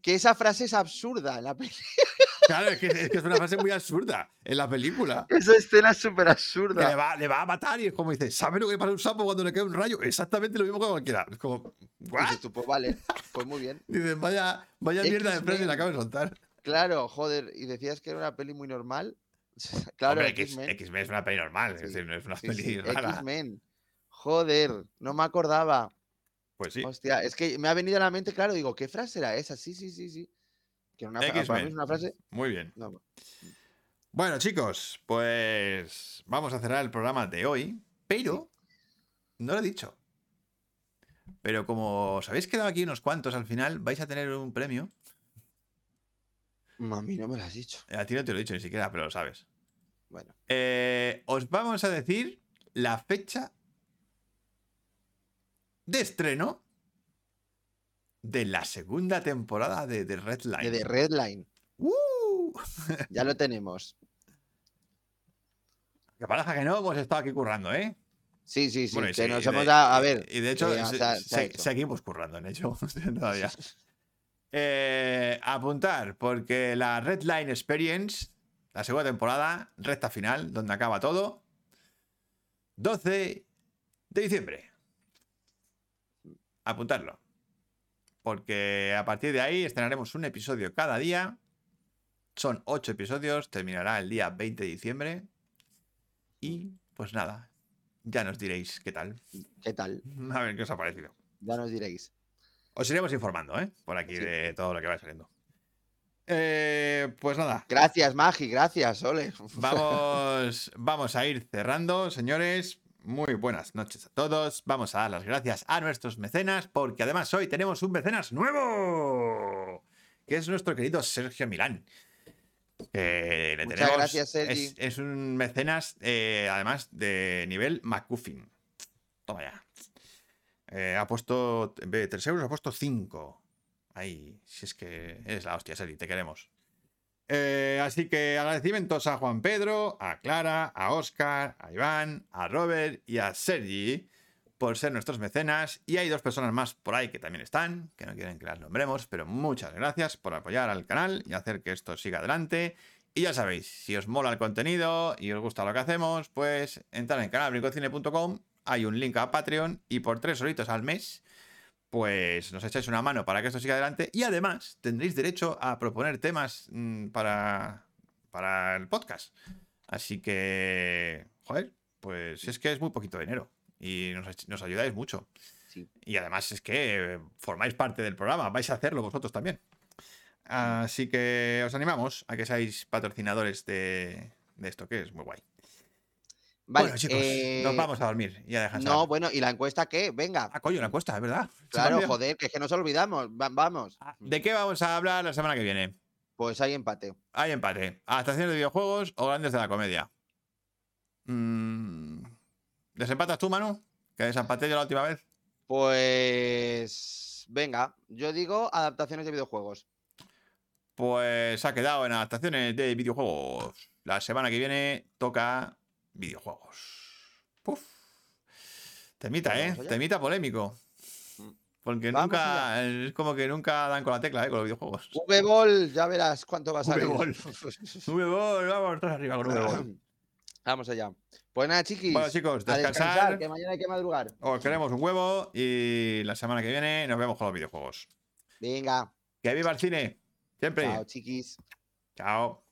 Que esa frase es absurda en la película. (laughs) Claro, es que, es que es una frase muy absurda en la película. Esa escena es súper Que le absurda. va, le va a matar y es como dice, ¿sabes lo que pasa un sapo cuando le cae un rayo? Exactamente lo mismo que cualquiera. Es como, ¿what? Dices tú, pues vale, pues muy bien. (laughs) Dices, vaya, vaya mierda de X-Men. le acabo de soltar. Claro, joder, y decías que era una peli muy normal. (laughs) Claro, X-Men. Es una peli normal, es decir, no es una Sí, peli (laughs) sí, rara. X-Men. Joder, no me acordaba. Pues sí. Hostia, es que me ha venido a la mente, claro, digo, ¿qué frase era esa? Sí, sí, sí, sí. Que una para mí es una frase. Muy bien. no, Bueno, chicos, pues vamos a cerrar el programa de hoy, pero no lo he dicho. Pero como os habéis quedado aquí unos cuantos al final, vais a tener un premio. A mí no me lo has dicho. A ti no te lo he dicho ni siquiera, pero lo sabes. Bueno, Eh, os vamos a decir la fecha de estreno de la segunda temporada de The Red Line. de The Red Line, ¡Uh! (laughs) ya lo tenemos. Que parece que no hemos estado aquí currando, ¿eh? Sí, sí, sí, Bueno, que sí, nos hemos de- A ver, Y de hecho, eh, se- se se seguimos currando, en hecho, (laughs) todavía. (laughs) Eh, apuntar, porque la Red Line Experience, la segunda temporada, recta final, donde acaba todo, 12 de diciembre. Apuntarlo. Porque a partir de ahí estrenaremos un episodio cada día. Son 8 episodios, terminará el día 20 de diciembre. Y pues nada, ya nos diréis qué tal. ¿qué tal? (laughs) A ver qué os ha parecido. Ya nos diréis. Os iremos informando, ¿eh? Por aquí Sí. de todo lo que va saliendo. Eh, pues nada, Gracias, Magi, gracias, Ole. (laughs) vamos, vamos a ir cerrando, señores. muy buenas noches a todos. Vamos a dar las gracias a nuestros mecenas porque además hoy tenemos un mecenas nuevo, que es nuestro querido Sergio Milán. Eh, le Muchas tenemos- gracias, Sergi. Es, es un mecenas, eh, además de nivel McCuffin. Toma ya. Eh, ha puesto, en vez de 3 euros, ha puesto 5. Ahí, si es que eres la hostia, Sergi, te queremos. Eh, así que agradecimientos a Juan Pedro, a Clara, a Oscar, a Iván, a Robert y a Sergi por ser nuestros mecenas. Y hay dos personas más por ahí que también están, que no quieren que las nombremos, pero muchas gracias por apoyar al canal y hacer que esto siga adelante. Y ya sabéis, si os mola el contenido y os gusta lo que hacemos, pues entrad en canalbrincocine.com, hay un link a Patreon y por tres horitos al mes pues nos echáis una mano para que esto siga adelante y además tendréis derecho a proponer temas mm, para, para el podcast. Así que, joder, pues es que es muy poquito dinero y nos, nos ayudáis mucho. Sí. Y además es que formáis parte del programa, vais a hacerlo vosotros también. Así que os animamos a que seáis patrocinadores de, de esto, que es muy guay. Vale, bueno, chicos, eh, nos vamos a dormir y a descansar. No, bueno, ¿y la encuesta qué? Venga. Ah, coño, la encuesta, es verdad. Claro, joder, que es que nos olvidamos. Va- vamos. Ah, ¿De qué vamos a hablar la semana que viene? Pues hay empate. Hay empate. ¿Adaptaciones de videojuegos o grandes de la comedia? Mm, ¿Desempatas tú, Manu? Que desempaté yo la última vez. Pues. Venga, yo digo adaptaciones de videojuegos. Pues ha quedado en adaptaciones de videojuegos. La semana que viene toca videojuegos. Puf. Temita, ¿eh? Temita polémico. Mm. Porque Vamos nunca. Es como que nunca dan con la tecla, ¿eh? Con los videojuegos. V-Ball, ya verás cuánto va a salir. V-Ball. (laughs) V-Ball, vamos, todos arriba con V-Ball. (clears throat) Vamos allá. Pues nada, chiquis. Bueno, chicos, a descansar. que mañana hay que madrugar. Os queremos un huevo y la semana que viene nos vemos con los videojuegos. Venga, Que viva el cine. Siempre. chao, chiquis. Chao.